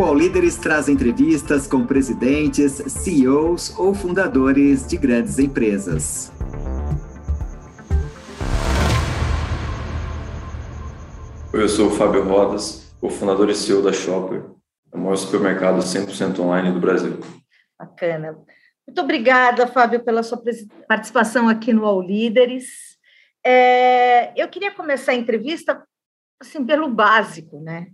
O All Líderes traz entrevistas com presidentes, CEOs ou fundadores de grandes empresas. Eu sou o Fábio Rodas, cofundador e CEO da Shopper, o maior supermercado 100% online do Brasil. Bacana. Muito obrigada, Fábio, pela sua participação aqui no All Líderes. É, eu queria começar a entrevista assim, pelo básico, né?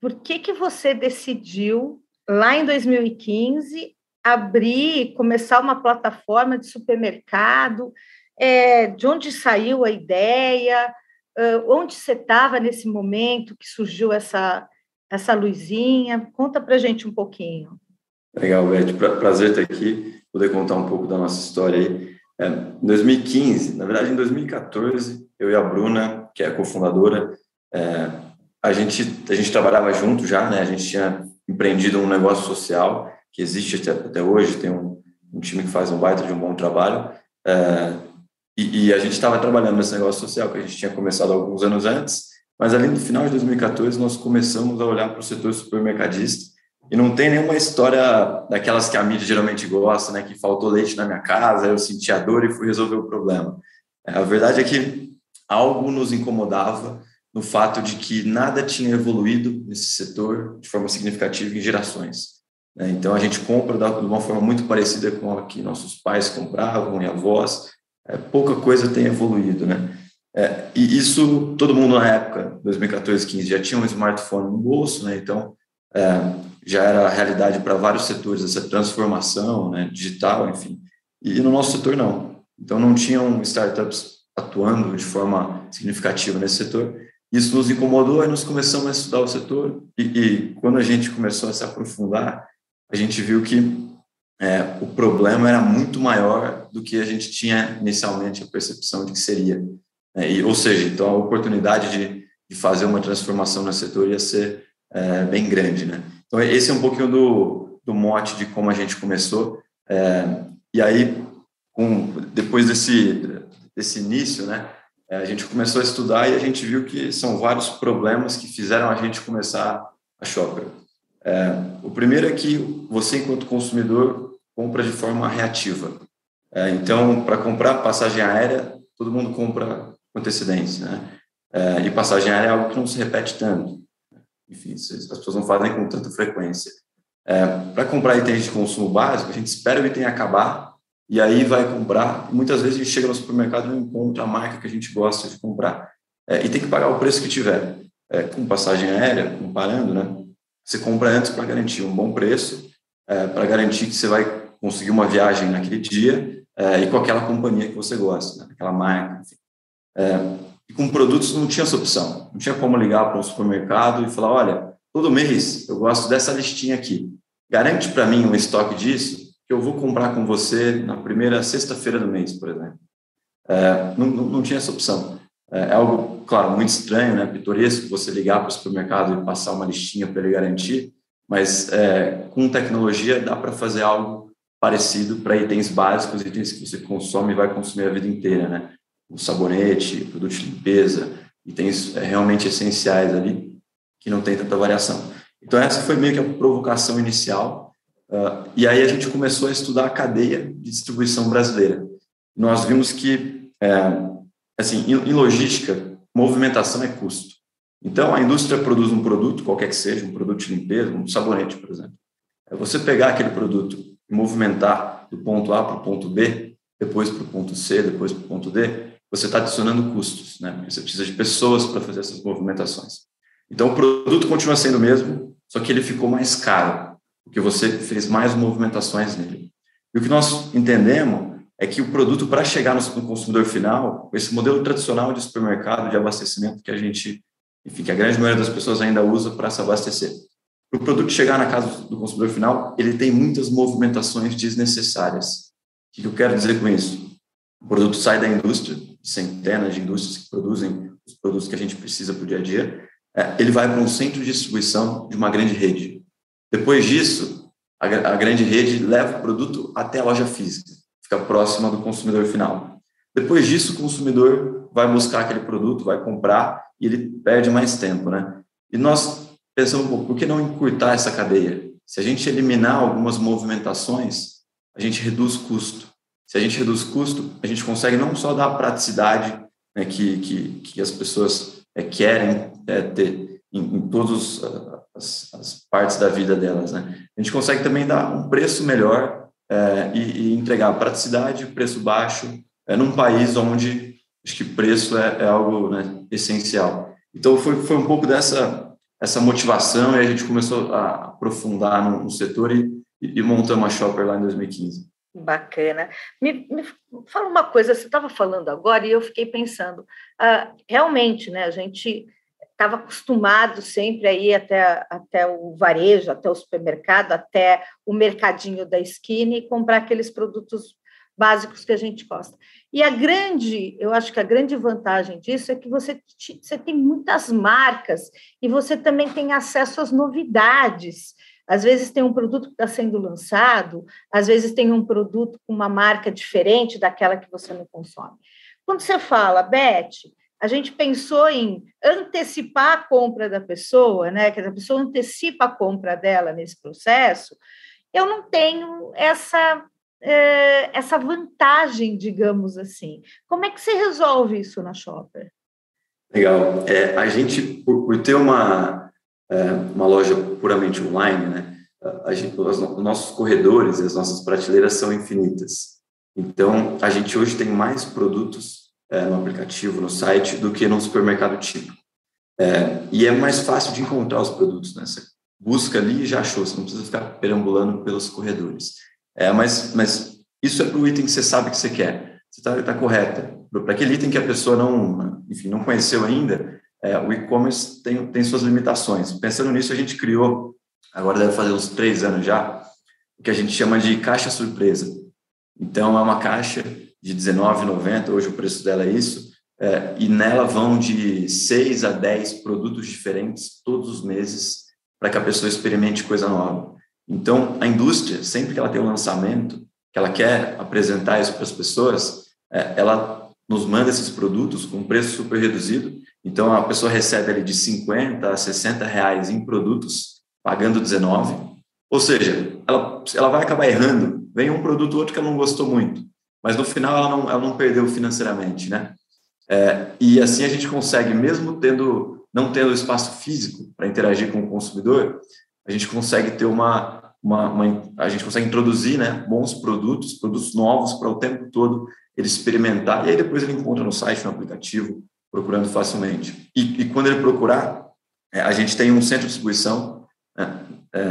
Por que, que você decidiu, lá em 2015, abrir, começar uma plataforma de supermercado? É, de onde saiu a ideia? Uh, onde você estava nesse momento que surgiu essa, essa luzinha? Conta para gente um pouquinho. Legal, Beth. Prazer estar aqui, poder contar um pouco da nossa história aí. É, em 2015, na verdade, em 2014, eu e a Bruna, que é a cofundadora, é, a gente a gente trabalhava junto já, né? A gente tinha empreendido um negócio social que existe até, até hoje, tem um, um, time que faz um baita de um bom trabalho. É, e, e, a gente estava trabalhando nesse negócio social que a gente tinha começado alguns anos antes, mas ali no final de 2014 nós começamos a olhar para o setor supermercadista e não tem nenhuma história daquelas que a mídia geralmente gosta, né? Que faltou leite na minha casa, eu senti a dor e fui resolver o problema. É, a verdade é que algo nos incomodava no fato de que nada tinha evoluído nesse setor de forma significativa em gerações. Né? Então, a gente compra de uma forma muito parecida com a que nossos pais compravam e avós, é, pouca coisa tem evoluído, né? É, e isso, todo mundo na época, 2014, 15, já tinha um smartphone no bolso, né? Então, é, já era a realidade para vários setores, essa transformação né, digital, enfim. E no nosso setor, não. Então, não tinham startups atuando de forma significativa nesse setor. Isso nos incomodou e nós começamos a estudar o setor e, e quando a gente começou a se aprofundar, a gente viu que é, o problema era muito maior do que a gente tinha inicialmente a percepção de que seria. É, e, ou seja, então a oportunidade de, de, fazer uma transformação no setor ia ser é, bem grande. Né? Então esse é um pouquinho do, do mote de como a gente começou. É, e aí, com, depois desse, desse início, né, a gente começou a estudar e a gente viu que são vários problemas que fizeram a gente começar a Shopper. É, o primeiro é que você, enquanto consumidor, compra de forma reativa. É, então, para comprar passagem aérea, todo mundo compra com antecedência, né? É, e passagem aérea é algo que não se repete tanto. Enfim, as pessoas não fazem com tanta frequência. É, para comprar itens de consumo básico, a gente espera o item acabar e aí vai comprar. Muitas vezes a gente chega no supermercado e não encontra a marca que a gente gosta de comprar. É, e tem que pagar o preço que tiver. É, com passagem aérea, comparando, né? Você compra antes para garantir um bom preço, é, para garantir que você vai conseguir uma viagem naquele dia é, e com aquela companhia que você gosta, né? aquela marca. Enfim. É, e com produtos não tinha essa opção. Não tinha como ligar para um supermercado e falar: olha, todo mês eu gosto dessa listinha aqui. Garante para mim um estoque disso que eu vou comprar com você na primeira sexta-feira do mês, por exemplo. É, não, não, tinha essa opção. É, é, algo, claro, muito estranho, né, pitoresco, você ligar para o supermercado e passar uma listinha para ele garantir, mas é, com tecnologia dá para fazer algo parecido para itens básicos, itens que você consome e vai consumir a vida inteira, né? O sabonete, produto de limpeza, itens é, realmente essenciais ali, que não tem tanta variação. Então, essa foi meio que a provocação inicial, Uh, e aí a gente começou a estudar a cadeia de distribuição brasileira. Nós vimos que, é, assim, em, em, logística, movimentação é custo. Então, a indústria produz um produto, qualquer que seja, um produto de limpeza, um sabonete, por exemplo. É você pegar aquele produto e movimentar do ponto A para o ponto B, depois para o ponto C, depois para o ponto D, você está adicionando custos, né? Porque você precisa de pessoas para fazer essas movimentações. Então, o produto continua sendo o mesmo, só que ele ficou mais caro porque você fez mais movimentações nele. E o que nós entendemos é que o produto, para chegar no consumidor final, esse modelo tradicional de supermercado, de abastecimento que a gente, enfim, que a grande maioria das pessoas ainda usa para se abastecer. Para o produto chegar na casa do consumidor final, ele tem muitas movimentações desnecessárias. O que eu quero dizer com isso? O produto sai da indústria, centenas de indústrias que produzem os produtos que a gente precisa para o dia a dia, é, ele vai para um centro de distribuição de uma grande rede. Depois disso, a, a grande rede leva o produto até a loja física, fica próxima do consumidor final. Depois disso, o consumidor vai buscar aquele produto, vai comprar e ele perde mais tempo, né? E nós pensamos, pô, por que não encurtar essa cadeia? Se a gente eliminar algumas movimentações, a gente reduz custo. Se a gente reduz custo, a gente consegue não só dar a praticidade né, que, que, que as pessoas é, querem é, ter em, em todas as, as, partes da vida delas. Né? A gente consegue também dar um preço melhor é, e, e, entregar praticidade, preço baixo, é, num país onde acho que preço é, é algo né, essencial. Então, foi, foi um pouco dessa essa motivação e a gente começou a aprofundar no, no setor e, e montamos a Shopper lá em 2015. Bacana. Me, me fala uma coisa, você estava falando agora e eu fiquei pensando, uh, realmente, né, a gente estava acostumado sempre a ir até, até o varejo, até o supermercado, até o mercadinho da esquina e comprar aqueles produtos básicos que a gente gosta. E a grande, eu acho que a grande vantagem disso é que você, você tem muitas marcas e você também tem acesso às novidades. Às vezes tem um produto que está sendo lançado, às vezes tem um produto com uma marca diferente daquela que você não consome. Quando você fala, Beth, a gente pensou em antecipar a compra da pessoa, né? Que a pessoa antecipa a compra dela nesse processo. Eu não tenho essa é, essa vantagem, digamos assim. Como é que você resolve isso na Shopper? Legal. É, a gente, por, por ter uma, é, uma loja puramente online, né, a gente, os, os nossos corredores, as nossas prateleiras são infinitas. Então, a gente hoje tem mais produtos é, no aplicativo, no site, do que no supermercado típico. É, e é mais fácil de encontrar os produtos. Né? Você busca ali e já achou, você não precisa ficar perambulando pelos corredores. É, mas, mas isso é para o item que você sabe que você quer. Você está tá correta. Para aquele item que a pessoa não, enfim, não conheceu ainda, é, o e-commerce tem, tem suas limitações. Pensando nisso, a gente criou, agora deve fazer uns três anos já, o que a gente chama de caixa surpresa. Então, é uma caixa de R$19,90, hoje o preço dela é isso, é, e nela vão de 6 a 10 produtos diferentes todos os meses para que a pessoa experimente coisa nova. Então, a indústria, sempre que ela tem um lançamento, que ela quer apresentar isso para as pessoas, é, ela nos manda esses produtos com preço super reduzido. Então, a pessoa recebe ali de 50 a 60 reais em produtos, pagando 19. Ou seja, ela, ela vai acabar errando. Vem um produto ou outro que ela não gostou muito, mas no final ela não, ela não perdeu financeiramente, né? É, e assim a gente consegue, mesmo tendo não tendo espaço físico para interagir com o consumidor, a gente consegue ter uma, uma, uma, a gente consegue introduzir né, bons produtos, produtos novos para o tempo todo ele experimentar e aí depois ele encontra no site, no aplicativo, procurando facilmente. E, e quando ele procurar, é, a gente tem um centro de distribuição, né, é,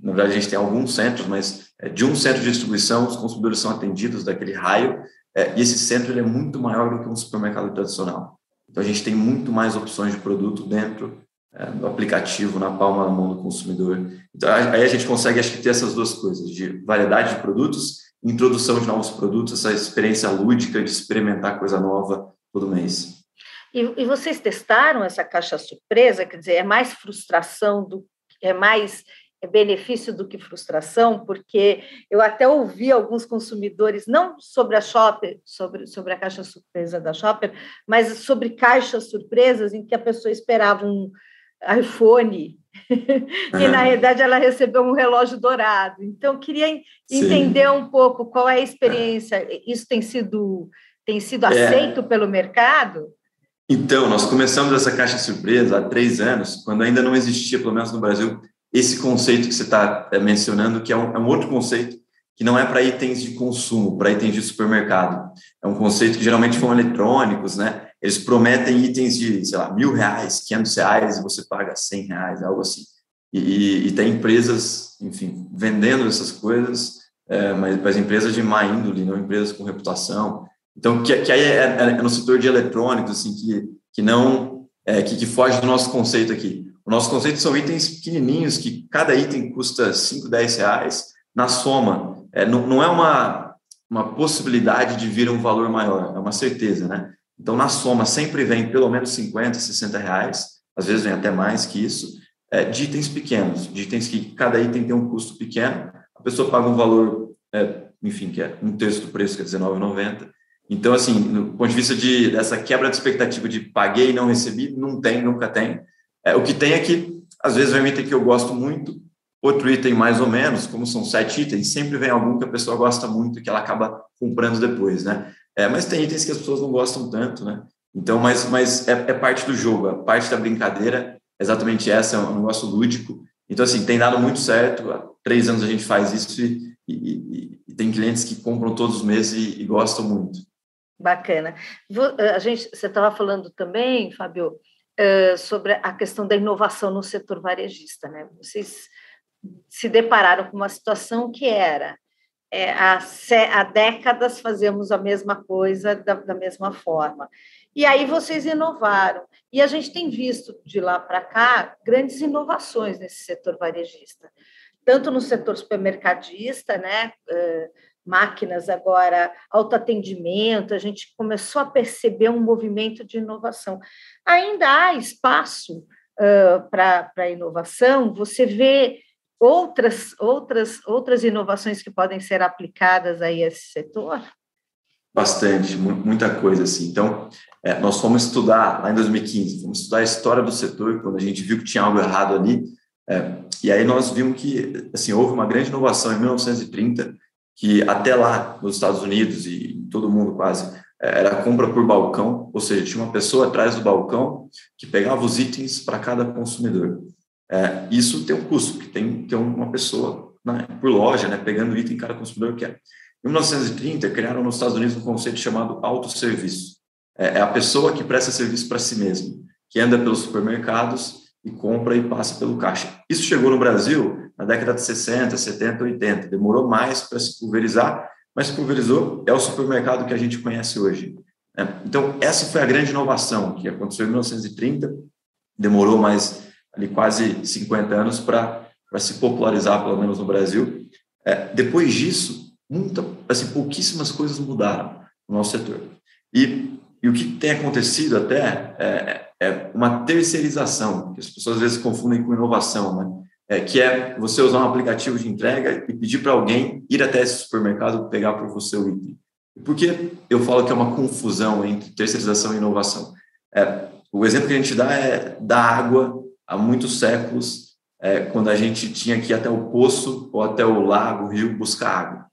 na verdade a gente tem alguns centros, mas de um centro de distribuição os consumidores são atendidos daquele raio é, e esse centro é muito maior do que um supermercado tradicional. Então a gente tem muito mais opções de produto dentro é, no aplicativo, na palma da mão do consumidor. Então, aí a gente consegue, acho que, ter essas duas coisas, de variedade de produtos, introdução de novos produtos, essa experiência lúdica de experimentar coisa nova todo mês. E, e vocês testaram essa caixa surpresa? Quer dizer, é mais frustração do é mais benefício do que frustração, porque eu até ouvi alguns consumidores, não sobre a Shopper, sobre, sobre a caixa surpresa da Shopper, mas sobre caixas surpresas em que a pessoa esperava um, iPhone, e na realidade ela recebeu um relógio dourado. Então, queria entender Sim. um pouco qual é a experiência. Isso tem sido, tem sido é. aceito pelo mercado? Então, nós começamos essa caixa surpresa há três anos, quando ainda não existia, pelo menos no Brasil, esse conceito que você está é, mencionando, que é um, é um outro conceito que não é para itens de consumo, para itens de supermercado. É um conceito que geralmente são eletrônicos, né? Eles prometem itens de, sei lá, mil reais, quinhentos reais, e você paga cem reais, algo assim. E, e, tem empresas, enfim, vendendo essas coisas, é, mas, mas empresas de má índole, não empresas com reputação. Então, que, que aí é, é, é no setor de eletrônicos, assim, que, que não, é, que, que foge do nosso conceito aqui. O nosso conceito são itens pequenininhos, que cada item custa 5, 10 reais na soma. É, não, não é uma, uma possibilidade de vir um valor maior, é uma certeza, né? Então, na soma, sempre vem pelo menos 50, 60 reais, às vezes vem até mais que isso, é, de itens pequenos, de itens que cada item tem um custo pequeno, a pessoa paga um valor, é, enfim, que é um terço do preço, que é R$19,90. Então, assim, no ponto de vista de, dessa quebra de expectativa de paguei e não recebi, não tem, nunca tem. É, o que tem é que às vezes vem um item que eu gosto muito, outro item mais ou menos, como são sete itens, sempre vem algum que a pessoa gosta muito e que ela acaba comprando depois, né? É, mas tem itens que as pessoas não gostam tanto, né? Então, mas, mas é, é parte do jogo, a parte da brincadeira, exatamente essa, é um negócio lúdico. Então, assim, tem dado muito certo, há três anos a gente faz isso e, e, e tem clientes que compram todos os meses e, e gostam muito. Bacana. A gente, você estava falando também, Fábio, sobre a questão da inovação no setor varejista, né? Vocês se depararam com uma situação que era é, há, há, décadas fazemos a mesma coisa da, da, mesma forma. E aí vocês inovaram. E a gente tem visto de lá para cá grandes inovações nesse setor varejista, tanto no setor supermercadista, né? Uh, máquinas agora, autoatendimento, a gente começou a perceber um movimento de inovação. Ainda há espaço uh, para inovação, você vê outras, outras, outras inovações que podem ser aplicadas aí a esse setor? Bastante, muita coisa assim. Então, é, nós fomos estudar lá em 2015, fomos estudar a história do setor, quando a gente viu que tinha algo errado ali, é, e aí nós vimos que assim houve uma grande inovação em 1930 que até lá nos Estados Unidos e em todo mundo quase é, era compra por balcão, ou seja, tinha uma pessoa atrás do balcão que pegava os itens para cada consumidor. É, isso tem um custo, que tem, tem uma pessoa né, por loja, né, pegando o item que cada consumidor quer. Em 1930, criaram nos Estados Unidos um conceito chamado autosserviço. É, é a pessoa que presta serviço para si mesmo, que anda pelos supermercados e compra e passa pelo caixa. Isso chegou no Brasil na década de 60, 70, 80. Demorou mais para se pulverizar, mas se pulverizou, é o supermercado que a gente conhece hoje. Né? Então, essa foi a grande inovação que aconteceu em 1930, demorou mais ali quase 50 anos para se popularizar, pelo menos no Brasil. É, depois disso, muita, assim, pouquíssimas coisas mudaram no nosso setor. E, e o que tem acontecido até é, é uma terceirização, que as pessoas às vezes confundem com inovação, né? é, que é você usar um aplicativo de entrega e pedir para alguém ir até esse supermercado pegar por você o item. Por que eu falo que é uma confusão entre terceirização e inovação? É, o exemplo que a gente dá é da água há muitos séculos, é, quando a gente tinha que ir até o poço ou até o lago, o rio, buscar água.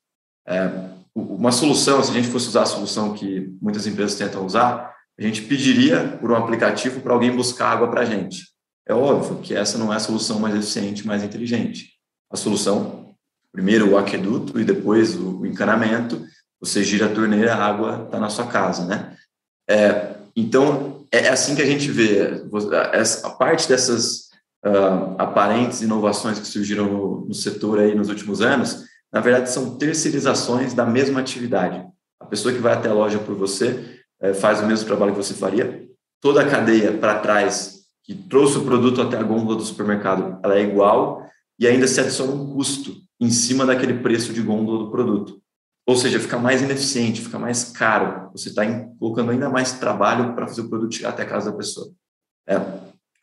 É, uma solução, se a gente fosse usar a solução que muitas empresas tentam usar, a gente pediria por um aplicativo para alguém buscar água para a gente. É óbvio que essa não é a solução mais eficiente, mais inteligente. A solução, primeiro o aqueduto e depois o encanamento, você gira a torneira, a água está na sua casa, né? É, então, é assim que a gente vê. A parte dessas uh, aparentes inovações que surgiram no, no setor aí nos últimos anos, na verdade, são terceirizações da mesma atividade. A pessoa que vai até a loja por você é, faz o mesmo trabalho que você faria. Toda a cadeia para trás que trouxe o produto até a gôndola do supermercado, ela é igual e ainda se adiciona um custo em cima daquele preço de gôndola do produto. Ou seja, fica mais ineficiente, fica mais caro. Você está colocando ainda mais trabalho para fazer o produto chegar até a casa da pessoa. É,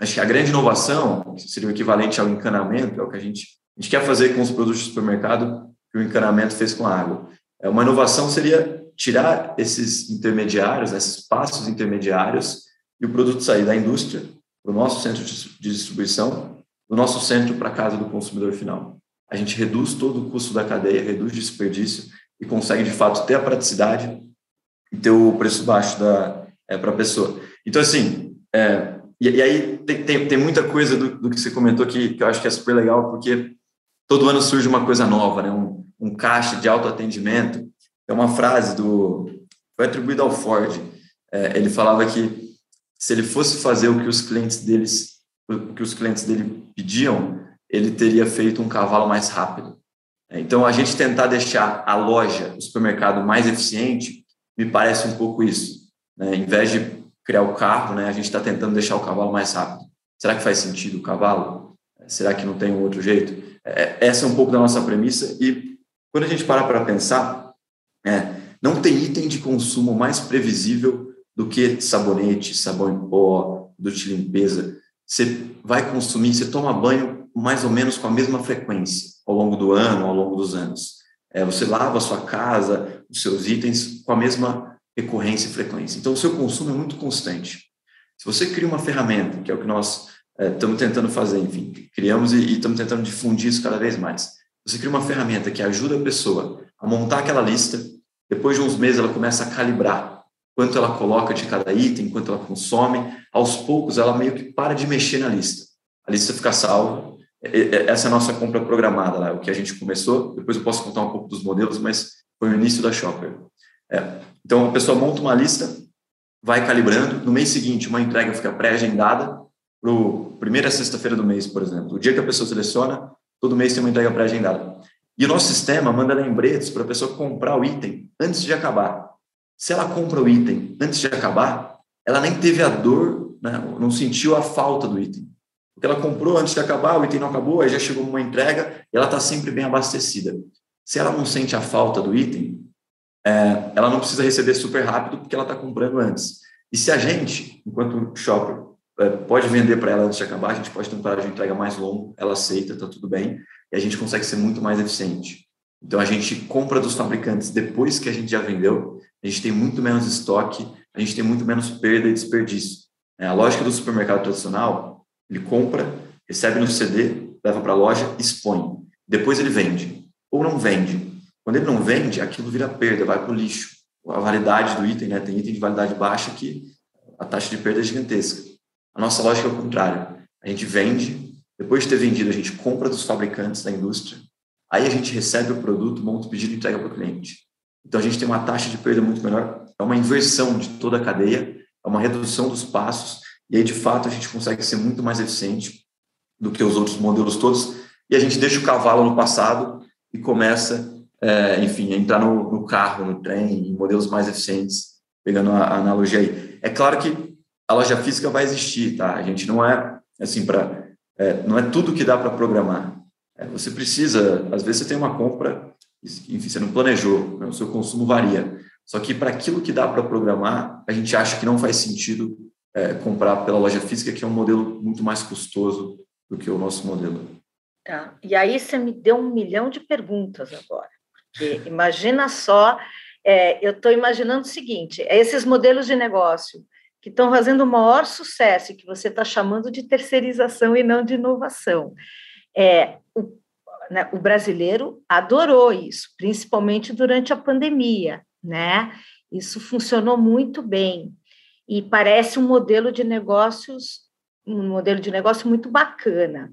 acho que a grande inovação, que seria o equivalente ao encanamento, é o que a gente, a gente quer fazer com os produtos do supermercado que o encanamento fez com a água. É, uma inovação seria tirar esses intermediários, esses passos intermediários, e o produto sair da indústria para o nosso centro de distribuição, do nosso centro para a casa do consumidor final. A gente reduz todo o custo da cadeia, reduz desperdício e consegue, de fato, ter a praticidade e ter o preço baixo é, para a pessoa. Então, assim, é, e, e, aí tem, tem, tem, muita coisa do, do, que você comentou que, que eu acho que é super legal, porque todo ano surge uma coisa nova, né? um, um caixa de autoatendimento. É uma frase do. Foi atribuída ao Ford. É, ele falava que se ele fosse fazer o que os clientes deles, o que os clientes dele pediam, ele teria feito um cavalo mais rápido. Então, a gente tentar deixar a loja, o supermercado mais eficiente, me parece um pouco isso. Né? Em vez de criar o carro, né, a gente está tentando deixar o cavalo mais rápido. Será que faz sentido o cavalo? Será que não tem um outro jeito? É, essa é um pouco da nossa premissa. E quando a gente para para pensar, é, não tem item de consumo mais previsível do que sabonete, sabão em pó, de limpeza. Você vai consumir, você toma banho mais ou menos com a mesma frequência ao longo do ano, ao longo dos anos. É, você lava a sua casa, os seus itens com a mesma recorrência e frequência. Então, o seu consumo é muito constante. Se você cria uma ferramenta, que é o que nós estamos é, tentando fazer, enfim, criamos e estamos tentando difundir isso cada vez mais. Você cria uma ferramenta que ajuda a pessoa a montar aquela lista, depois de uns meses ela começa a calibrar quanto ela coloca de cada item, quanto ela consome, aos poucos ela meio que para de mexer na lista. A lista fica salva. Essa é a nossa compra programada, o que a gente começou. Depois eu posso contar um pouco dos modelos, mas foi o início da Shopper. É. Então a pessoa monta uma lista, vai calibrando. No mês seguinte, uma entrega fica pré-agendada para primeira sexta-feira do mês, por exemplo. O dia que a pessoa seleciona, todo mês tem uma entrega pré-agendada. E o nosso sistema manda lembretes para a pessoa comprar o item antes de acabar. Se ela compra o item antes de acabar, ela nem teve a dor, né, não sentiu a falta do item. Porque ela comprou antes de acabar, o item não acabou, aí já chegou uma entrega e ela está sempre bem abastecida. Se ela não sente a falta do item, é, ela não precisa receber super rápido porque ela está comprando antes. E se a gente, enquanto shopper, pode vender para ela antes de acabar, a gente pode ter um prazo de entrega mais longo, ela aceita, está tudo bem, e a gente consegue ser muito mais eficiente. Então, a gente compra dos fabricantes depois que a gente já vendeu, a gente tem muito menos estoque, a gente tem muito menos perda e desperdício. É, a lógica do supermercado tradicional, ele compra, recebe no CD, leva para a loja, expõe. Depois ele vende. Ou não vende. Quando ele não vende, aquilo vira perda, vai para o lixo. A validade do item, né? tem item de validade baixa que a taxa de perda é gigantesca. A nossa lógica é o contrário. A gente vende, depois de ter vendido, a gente compra dos fabricantes da indústria, aí a gente recebe o produto, monta o pedido e entrega para o cliente. Então a gente tem uma taxa de perda muito menor, é uma inversão de toda a cadeia, é uma redução dos passos, e aí de fato a gente consegue ser muito mais eficiente do que os outros modelos todos, e a gente deixa o cavalo no passado e começa, é, enfim, a entrar no, no, carro, no trem, em modelos mais eficientes, pegando a, a analogia aí. É claro que a loja física vai existir, tá? A gente não é assim para é, não é tudo que dá para programar. É, você precisa, às vezes você tem uma compra, enfim, você não planejou, né? o seu consumo varia. Só que para aquilo que dá para programar, a gente acha que não faz sentido é, comprar pela loja física, que é um modelo muito mais custoso do que o nosso modelo. Tá. E aí você me deu um milhão de perguntas agora. Porque imagina só, é, eu estou imaginando o seguinte: esses modelos de negócio que estão fazendo o maior sucesso e que você está chamando de terceirização e não de inovação. É, o, né, o brasileiro adorou isso, principalmente durante a pandemia, né? Isso funcionou muito bem e parece um modelo de negócios, um modelo de negócio muito bacana.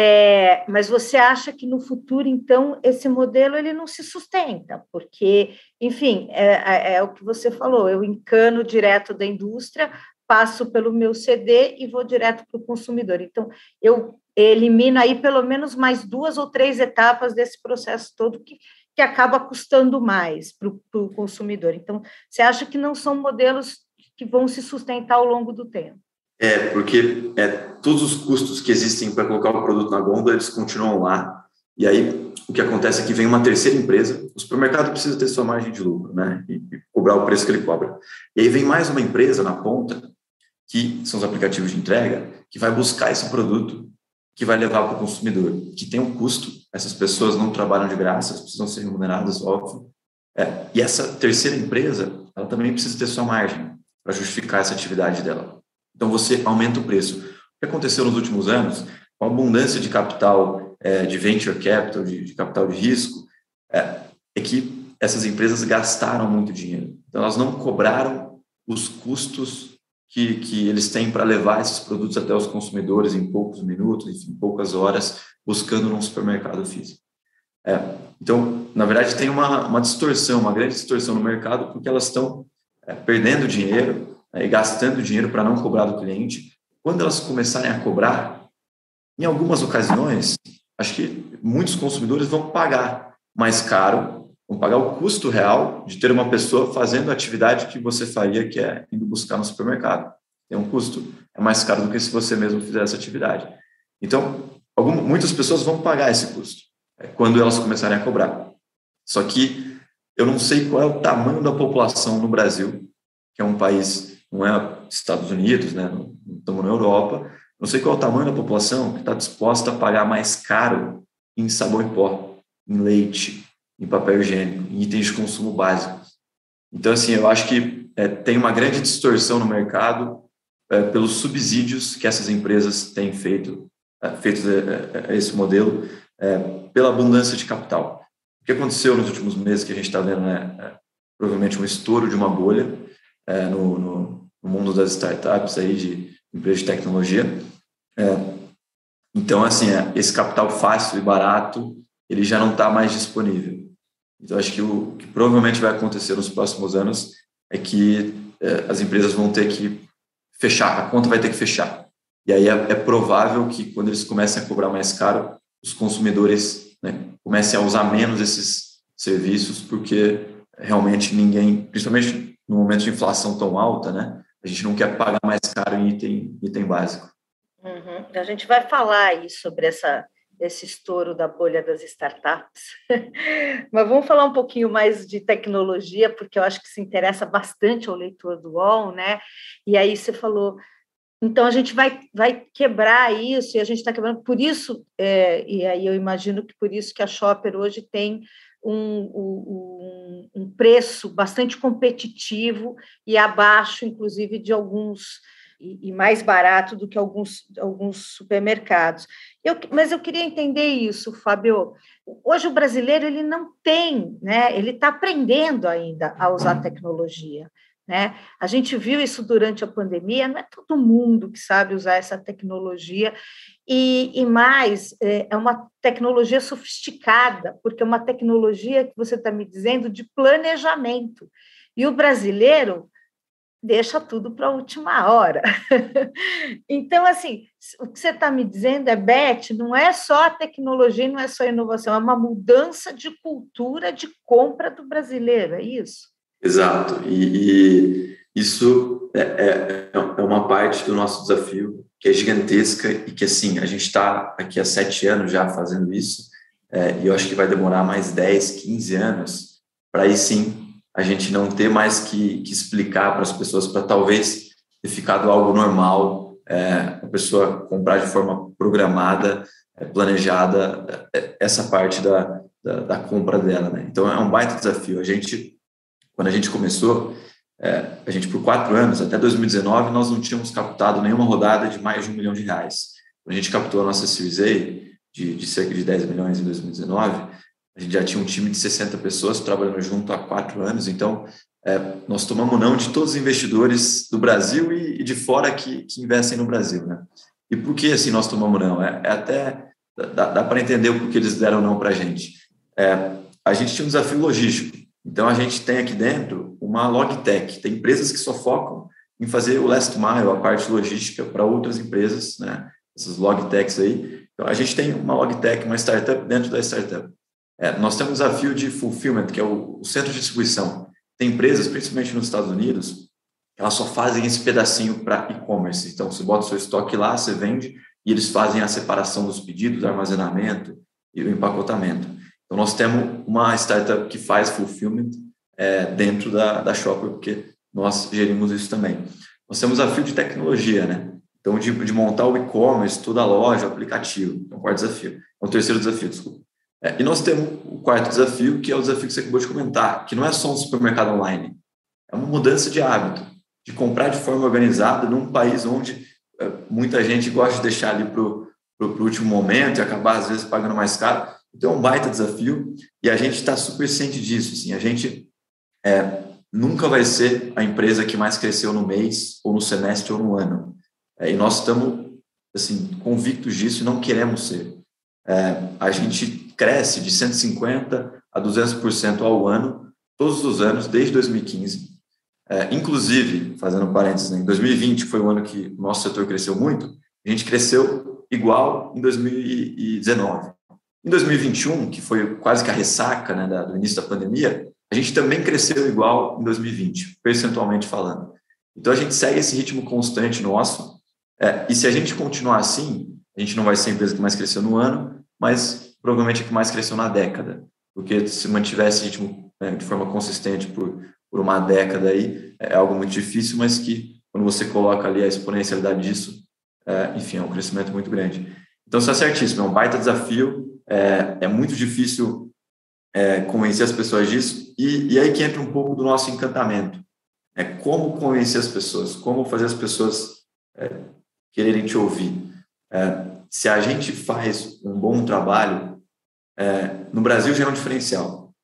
É, mas você acha que no futuro, então, esse modelo ele não se sustenta, porque, enfim, é, é, é o que você falou, eu encano direto da indústria, passo pelo meu CD e vou direto para o consumidor. Então, eu elimino aí pelo menos mais duas ou três etapas desse processo todo que, que acaba custando mais para o consumidor. Então, você acha que não são modelos que vão se sustentar ao longo do tempo? É, porque é, todos os custos que existem para colocar o produto na gôndola, eles continuam lá. E aí, o que acontece é que vem uma terceira empresa, o supermercado precisa ter sua margem de lucro, né? E, e cobrar o preço que ele cobra. E aí vem mais uma empresa na ponta, que são os aplicativos de entrega, que vai buscar esse produto, que vai levar para o consumidor, que tem um custo. Essas pessoas não trabalham de graça, precisam ser remuneradas, óbvio. É, e essa terceira empresa, ela também precisa ter sua margem para justificar essa atividade dela. Então, você aumenta o preço. Que aconteceu nos últimos anos, com a abundância de capital, é, de venture capital, de, de capital de risco, é, é, que essas empresas gastaram muito dinheiro. Então, elas não cobraram os custos que, que eles têm para levar esses produtos até os consumidores em poucos minutos, em poucas horas, buscando num supermercado físico. É, então, na verdade, tem uma, uma distorção, uma grande distorção no mercado, porque elas estão é, perdendo dinheiro né, e gastando dinheiro para não cobrar do cliente, quando elas começarem a cobrar, em algumas ocasiões, acho que muitos consumidores vão pagar mais caro, vão pagar o custo real de ter uma pessoa fazendo a atividade que você faria, que é indo buscar no supermercado. Tem um custo, é mais caro do que se você mesmo fizer essa atividade. Então, algumas, muitas pessoas vão pagar esse custo é, quando elas começarem a cobrar. Só que eu não sei qual é o tamanho da população no Brasil, que é um país não é Estados Unidos, né? não estamos na Europa. Não sei qual é o tamanho da população que está disposta a pagar mais caro em sabão em pó, em leite, em papel higiênico, em itens de consumo básicos. Então, assim, eu acho que é, tem uma grande distorção no mercado é, pelos subsídios que essas empresas têm feito, é, feitos a, esse modelo, é, pela abundância de capital. O que aconteceu nos últimos meses que a gente está vendo, né, é, provavelmente um estouro de uma bolha é, no, no, mundo das startups aí de empresas de tecnologia. então, assim, esse capital fácil e barato, ele já não está mais disponível. Então, acho que o que provavelmente vai acontecer nos próximos anos é que as empresas vão ter que fechar, a conta vai ter que fechar. E aí é, é provável que quando eles comecem a cobrar mais caro, os consumidores né, comecem a usar menos esses serviços, porque realmente ninguém, principalmente no momento de inflação tão alta, né, a gente não quer pagar mais caro em item, item básico. Uhum. A gente vai falar aí sobre essa, esse estouro da bolha das startups. Mas vamos falar um pouquinho mais de tecnologia, porque eu acho que se interessa bastante ao leitor do UOL, né? E aí você falou, então a gente vai, vai quebrar isso, e a gente está quebrando, por isso, é, e aí eu imagino que por isso que a Shopper hoje tem um, um, um preço bastante competitivo e abaixo, inclusive, de alguns e, mais barato do que alguns, alguns supermercados. Eu, mas eu queria entender isso, Fábio. Hoje o brasileiro ele não tem, né? Ele está aprendendo ainda a usar tecnologia. Né? A gente viu isso durante a pandemia, não é todo mundo que sabe usar essa tecnologia, e, e mais, é, é uma tecnologia sofisticada, porque é uma tecnologia que você está me dizendo de planejamento. E o brasileiro deixa tudo para a última hora. então, assim, o que você está me dizendo é, Beth, não é só a tecnologia, não é só a inovação, é uma mudança de cultura de compra do brasileiro, é isso? Exato, e, e isso é, é, é, uma parte do nosso desafio que é gigantesca e que, assim, a gente está aqui há sete anos já fazendo isso, é, e eu acho que vai demorar mais 10, 15 anos para aí sim a gente não ter mais que, que explicar para as pessoas, para talvez ter ficado algo normal, é, a pessoa comprar de forma programada, é, planejada, é, essa parte da, da, da, compra dela. Né? Então, é um baita desafio. A gente, quando a gente começou, é, a gente, por quatro anos, até 2019, nós não tínhamos captado nenhuma rodada de mais de um milhão de reais. Quando a gente captou a nossa Series A, de, de cerca de 10 milhões em 2019, a gente já tinha um time de 60 pessoas trabalhando junto há quatro anos, então é, nós tomamos não de todos os investidores do Brasil e, e de fora que, que, investem no Brasil, né? E por que assim nós tomamos não? É, é até dá, dá para entender o porquê eles deram não para a gente. É, a gente tinha um desafio logístico, então a gente tem aqui dentro uma logtech, tem empresas que só focam em fazer o last mile, a parte logística para outras empresas, né? Essas logtechs aí. Então a gente tem uma logtech, uma startup dentro da startup. É, nós temos um desafio de fulfillment, que é o, o, centro de distribuição. Tem empresas, principalmente nos Estados Unidos, elas só fazem esse pedacinho para e-commerce. Então, você bota o seu estoque lá, você vende, e eles fazem a separação dos pedidos, armazenamento e o empacotamento. Então, nós temos uma startup que faz fulfillment é, dentro da, da Shopper, porque nós gerimos isso também. Nós temos desafio de tecnologia, né? Então, de, de montar o e-commerce, toda a loja, o aplicativo. É o quarto desafio. É o terceiro desafio, desculpa. É, e nós temos o quarto desafio, que é o desafio que você acabou de comentar, que não é só um supermercado online, é uma mudança de hábito, de comprar de forma organizada num país onde é, muita gente gosta de deixar ali para o último momento e acabar, às vezes, pagando mais caro. Então, é um baita desafio e a gente está super ciente disso. Assim, a gente é, nunca vai ser a empresa que mais cresceu no mês, ou no semestre, ou no ano. É, e nós estamos assim, convictos disso e não queremos ser. É, a gente cresce de 150% a 200% ao ano, todos os anos, desde 2015. É, inclusive, fazendo parênteses, né, em 2020 foi o ano que o nosso setor cresceu muito, a gente cresceu igual em 2019. Em 2021, que foi quase que a ressaca né, do início da pandemia, a gente também cresceu igual em 2020, percentualmente falando. Então, a gente segue esse ritmo constante nosso, é, e se a gente continuar assim, a gente não vai ser a empresa que mais cresceu no ano, mas provavelmente a que mais cresceu na década, porque se mantivesse ritmo né, de forma consistente por, por uma década aí, é algo muito difícil, mas que quando você coloca ali a exponencialidade disso, é, enfim, é um crescimento muito grande. Então, isso é certíssimo, é um baita desafio, é, é muito difícil é, convencer as pessoas disso, e, e aí que entra um pouco do nosso encantamento. É como convencer as pessoas, como fazer as pessoas é, quererem te ouvir. É, se a gente faz um bom trabalho, é, no Brasil já é um diferencial.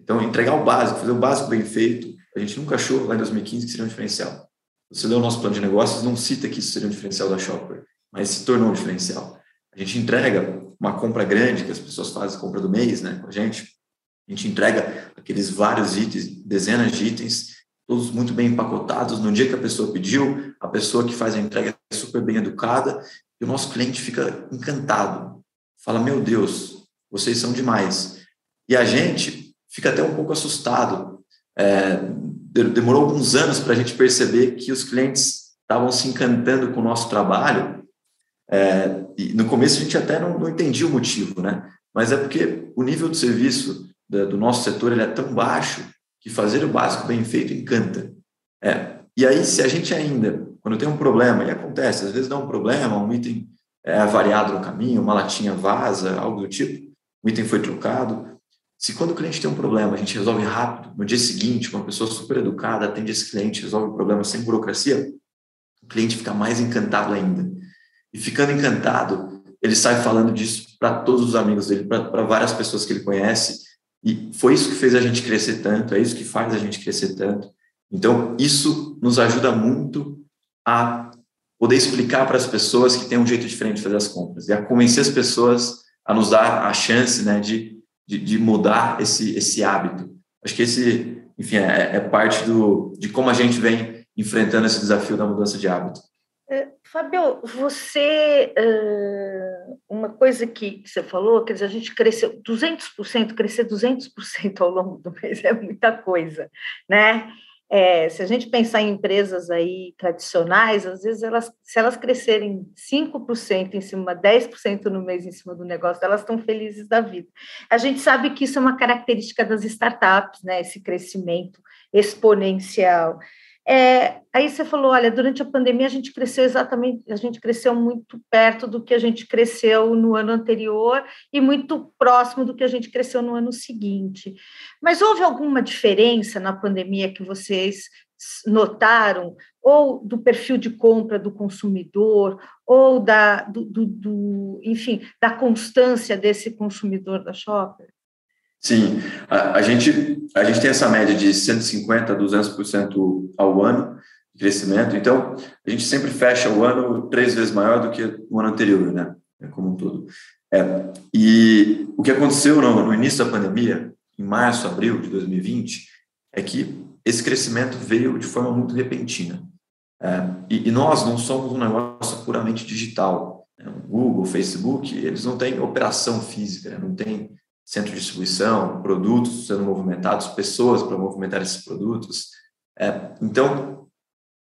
Então, entregar o básico, fazer o básico bem feito, a gente nunca achou lá em 2015 que seria um diferencial. Você lê o nosso plano de negócios, não cita que isso seria um diferencial da Shopper, mas se tornou um diferencial. A gente entrega uma compra grande que as pessoas fazem, compra do mês, né, com a gente. A gente entrega aqueles vários itens, dezenas de itens, todos muito bem empacotados. No dia que a pessoa pediu, a pessoa que faz a entrega é super bem educada e o nosso cliente fica encantado. Fala: Meu Deus, vocês são demais. E a gente fica até um pouco assustado. É, demorou alguns anos para a gente perceber que os clientes estavam se encantando com o nosso trabalho. É, e no começo a gente até não, não, entendia o motivo, né? Mas é porque o nível de serviço do, do nosso setor ele é tão baixo que fazer o básico bem feito encanta. É, e aí, se a gente ainda, quando tem um problema, e acontece, às vezes dá um problema, um item é variado no caminho, uma latinha vaza, algo do tipo, o item foi trocado. Se quando o cliente tem um problema, a gente resolve rápido, no dia seguinte, uma pessoa super educada atende esse cliente, resolve o problema sem burocracia, o cliente fica mais encantado ainda. E ficando encantado, ele sai falando disso para todos os amigos dele, para várias pessoas que ele conhece, e foi isso que fez a gente crescer tanto, é isso que faz a gente crescer tanto. Então, isso nos ajuda muito a poder explicar para as pessoas que tem um jeito diferente de fazer as compras e a convencer as pessoas a nos dar a chance né, de, de, de mudar esse, esse hábito. Acho que esse, enfim, é, é parte do, de como a gente vem enfrentando esse desafio da mudança de hábito. É, Fábio, você, uma coisa que você falou, quer dizer, a gente cresceu 200%, crescer 200% ao longo do mês é muita coisa, né? É, se a gente pensar em empresas aí tradicionais, às vezes elas, se elas crescerem 5% em cima, 10% no mês em cima do negócio, elas estão felizes da vida. A gente sabe que isso é uma característica das startups, né? Esse crescimento exponencial. É, aí você falou, olha, durante a pandemia a gente cresceu exatamente, a gente cresceu muito perto do que a gente cresceu no ano anterior e muito próximo do que a gente cresceu no ano seguinte. Mas houve alguma diferença na pandemia que vocês notaram, ou do perfil de compra do consumidor, ou da, do, do, do enfim, da constância desse consumidor da shopper? Sim, a, a, gente, a gente tem essa média de 150% a 200% ao ano de crescimento, então a gente sempre fecha o ano três vezes maior do que o ano anterior, né? É como um todo. É, e o que aconteceu no, no início da pandemia, em março, abril de 2020, é que esse crescimento veio de forma muito repentina. É, e, e, nós não somos um negócio puramente digital. Né? O Google, o Facebook, eles não têm operação física, né? não tem centro de distribuição, produtos sendo movimentados, pessoas para movimentar esses produtos. É, então,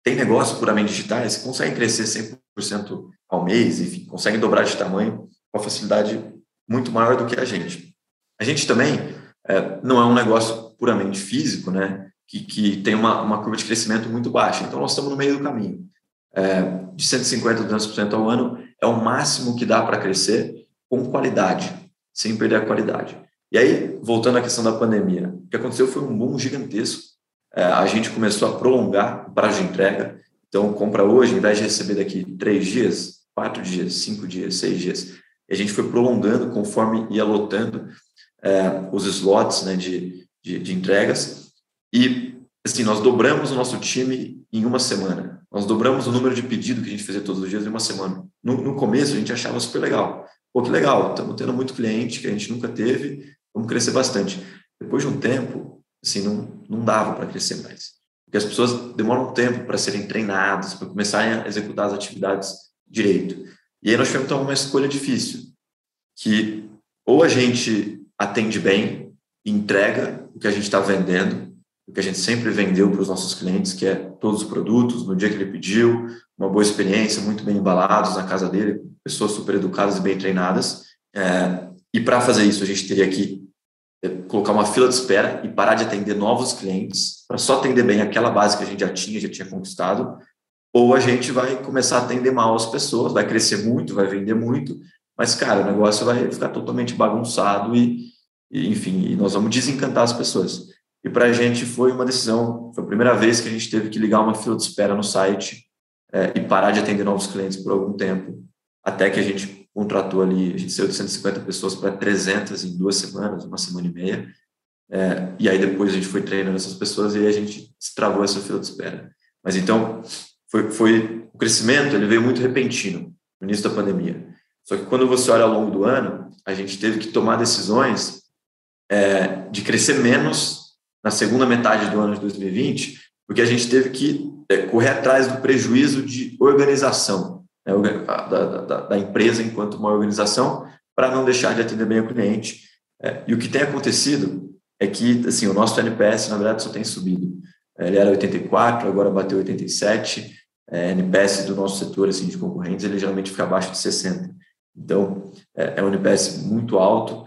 tem negócios puramente digitais que conseguem crescer 100% ao mês, enfim, conseguem dobrar de tamanho com facilidade muito maior do que a gente. A gente também é, não é um negócio puramente físico, né, que, que tem uma, uma curva de crescimento muito baixa. Então, nós estamos no meio do caminho. É, de 150% a 200% ao ano é o máximo que dá para crescer com qualidade sem perder a qualidade. E aí, voltando à questão da pandemia, o que aconteceu foi um boom gigantesco. É, a gente começou a prolongar o prazo de entrega. Então, compra hoje, em vez de receber daqui três dias, quatro dias, cinco dias, seis dias, a gente foi prolongando conforme ia lotando é, os slots né, de, de, de entregas. E, assim, nós dobramos o nosso time em uma semana. Nós dobramos o número de pedido que a gente fazia todos os dias em uma semana. No, no começo, a gente achava super legal pô, que legal, estamos tendo muito cliente que a gente nunca teve, vamos crescer bastante. Depois de um tempo, assim, não, não dava para crescer mais. Porque as pessoas demoram um tempo para serem treinadas, para começarem a executar as atividades direito. E aí nós tivemos uma escolha difícil, que ou a gente atende bem, entrega o que a gente está vendendo, o que a gente sempre vendeu para os nossos clientes, que é todos os produtos, no dia que ele pediu, uma boa experiência, muito bem embalados na casa dele, pessoas super educadas e bem treinadas. É, e para fazer isso, a gente teria que é, colocar uma fila de espera e parar de atender novos clientes, para só atender bem aquela base que a gente já tinha, já tinha conquistado, ou a gente vai começar a atender mal as pessoas, vai crescer muito, vai vender muito, mas, cara, o negócio vai ficar totalmente bagunçado e, e enfim, e nós vamos desencantar as pessoas. E para a gente foi uma decisão, foi a primeira vez que a gente teve que ligar uma fila de espera no site é, e parar de atender novos clientes por algum tempo, até que a gente contratou ali, a gente saiu de 150 pessoas para 300 em duas semanas, uma semana e meia, é, e aí depois a gente foi treinando essas pessoas e a gente travou essa fila de espera. Mas então, foi, foi o crescimento ele veio muito repentino no início da pandemia. Só que quando você olha ao longo do ano, a gente teve que tomar decisões é, de crescer menos na segunda metade do ano de 2020, porque a gente teve que é, correr atrás do prejuízo de organização né, da, da, da, empresa enquanto uma organização para não deixar de atender bem o cliente. É, e o que tem acontecido é que assim o nosso NPS na verdade só tem subido. Ele era 84, agora bateu 87. É, NPS do nosso setor assim de concorrentes ele geralmente fica abaixo de 60. Então é, é um NPS muito alto é,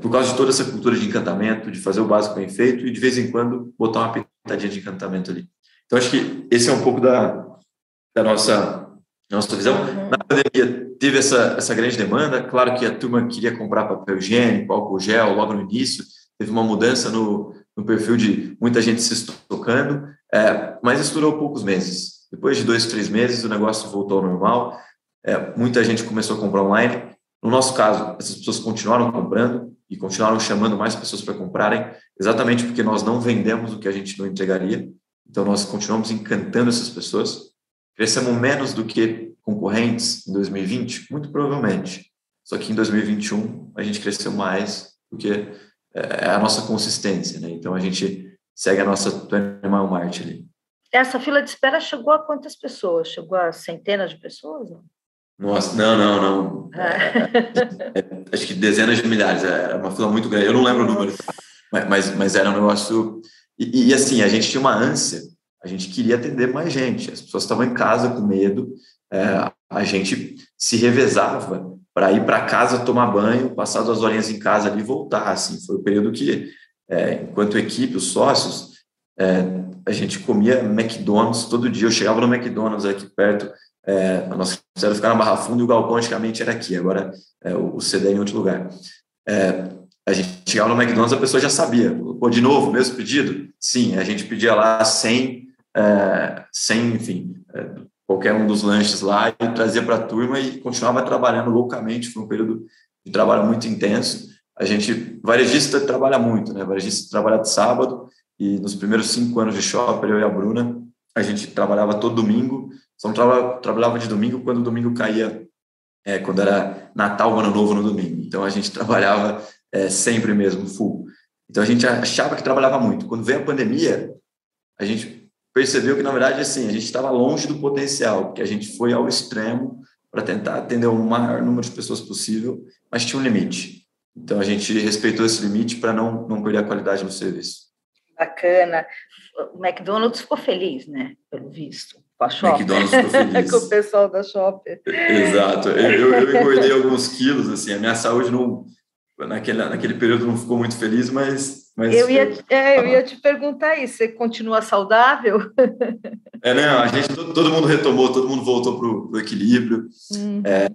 por causa de toda essa cultura de encantamento, de fazer o básico bem feito e de vez em quando botar uma pitadinha de encantamento ali. Então acho que esse é um pouco da, da nossa nossa visão. Uhum. Na pandemia teve essa essa grande demanda. Claro que a turma queria comprar papel higiênico, álcool gel logo no início. Teve uma mudança no, no perfil de muita gente se estocando, é, mas isso durou poucos meses. Depois de dois, três meses, o negócio voltou ao normal. É, muita gente começou a comprar online. No nosso caso, essas pessoas continuaram comprando e continuaram chamando mais pessoas para comprarem, exatamente porque nós não vendemos o que a gente não entregaria. Então, nós continuamos encantando essas pessoas. Crescemos menos do que concorrentes em 2020? Muito provavelmente. Só que em 2021, a gente cresceu mais, porque é a nossa consistência, né? Então, a gente segue a nossa 20 Mile March ali. Essa fila de espera chegou a quantas pessoas? Chegou a centenas de pessoas? Nossa, não, não, não. É, é, acho que dezenas de milhares, era uma fila muito grande. Eu não lembro o número, mas, mas era um negócio. E, e, assim, a gente tinha uma ânsia, a gente queria atender mais gente. As pessoas estavam em casa com medo, é, a gente se revezava para ir para casa tomar banho, passar duas horinhas em casa ali e voltar. Assim, foi o período que, é, enquanto equipe, os sócios, é, a gente comia McDonald's todo dia. Eu chegava no McDonald's aqui perto é, a ficar na Barra Funda e o galpão antigamente era aqui, agora é, o CD é em outro lugar. É, a gente chegava no McDonald's, a pessoa já sabia. Pô, de novo, mesmo pedido? Sim, a gente pedia lá sem, é, enfim, é, qualquer um dos lanches lá e trazia para a turma e continuava trabalhando loucamente. Foi um período de trabalho muito intenso. A gente, varejista trabalha muito, né? Varejista trabalha de sábado e nos primeiros cinco anos de shopper, eu e a Bruna, a gente trabalhava todo domingo só não trabalhava, trabalhava de domingo quando o domingo caía, é, quando era Natal, Ano Novo no domingo. Então a gente trabalhava é, sempre mesmo, full. Então a gente achava que trabalhava muito. Quando veio a pandemia, a gente percebeu que, na verdade, assim, a gente estava longe do potencial, que a gente foi ao extremo para tentar atender o maior número de pessoas possível, mas tinha um limite. Então a gente respeitou esse limite para não, não perder a qualidade do serviço. Bacana. O McDonald's ficou feliz, né? Pelo visto com a Shopper. Feliz. com o pessoal da Shopper. Exato. Eu, eu engordei alguns quilos, assim, a minha saúde não, naquele, naquele período não ficou muito feliz, mas... mas eu, ia, é, eu ia te perguntar isso, você continua saudável? É, não, a gente, todo, todo mundo retomou, todo mundo voltou para o equilíbrio. Uhum. É,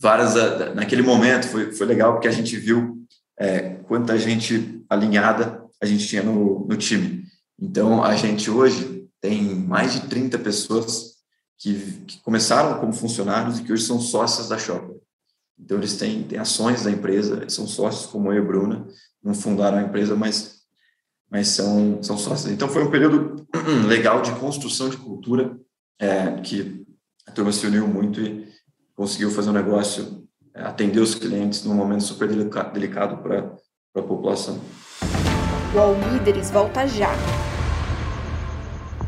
várias, naquele momento foi, foi legal, porque a gente viu é, quanta gente alinhada a gente tinha no, no time. Então, a gente hoje tem mais de 30 pessoas que, que, começaram como funcionários e que hoje são sócias da Shopper. Então, eles têm, têm ações da empresa, são sócios como eu e a Bruna, não fundaram a empresa, mas, mas são, são sócios. Então, foi um período legal de construção de cultura, é, que a turma se uniu muito e conseguiu fazer um negócio, é, atender os clientes num momento super delicado para a população. O All Líderes volta já.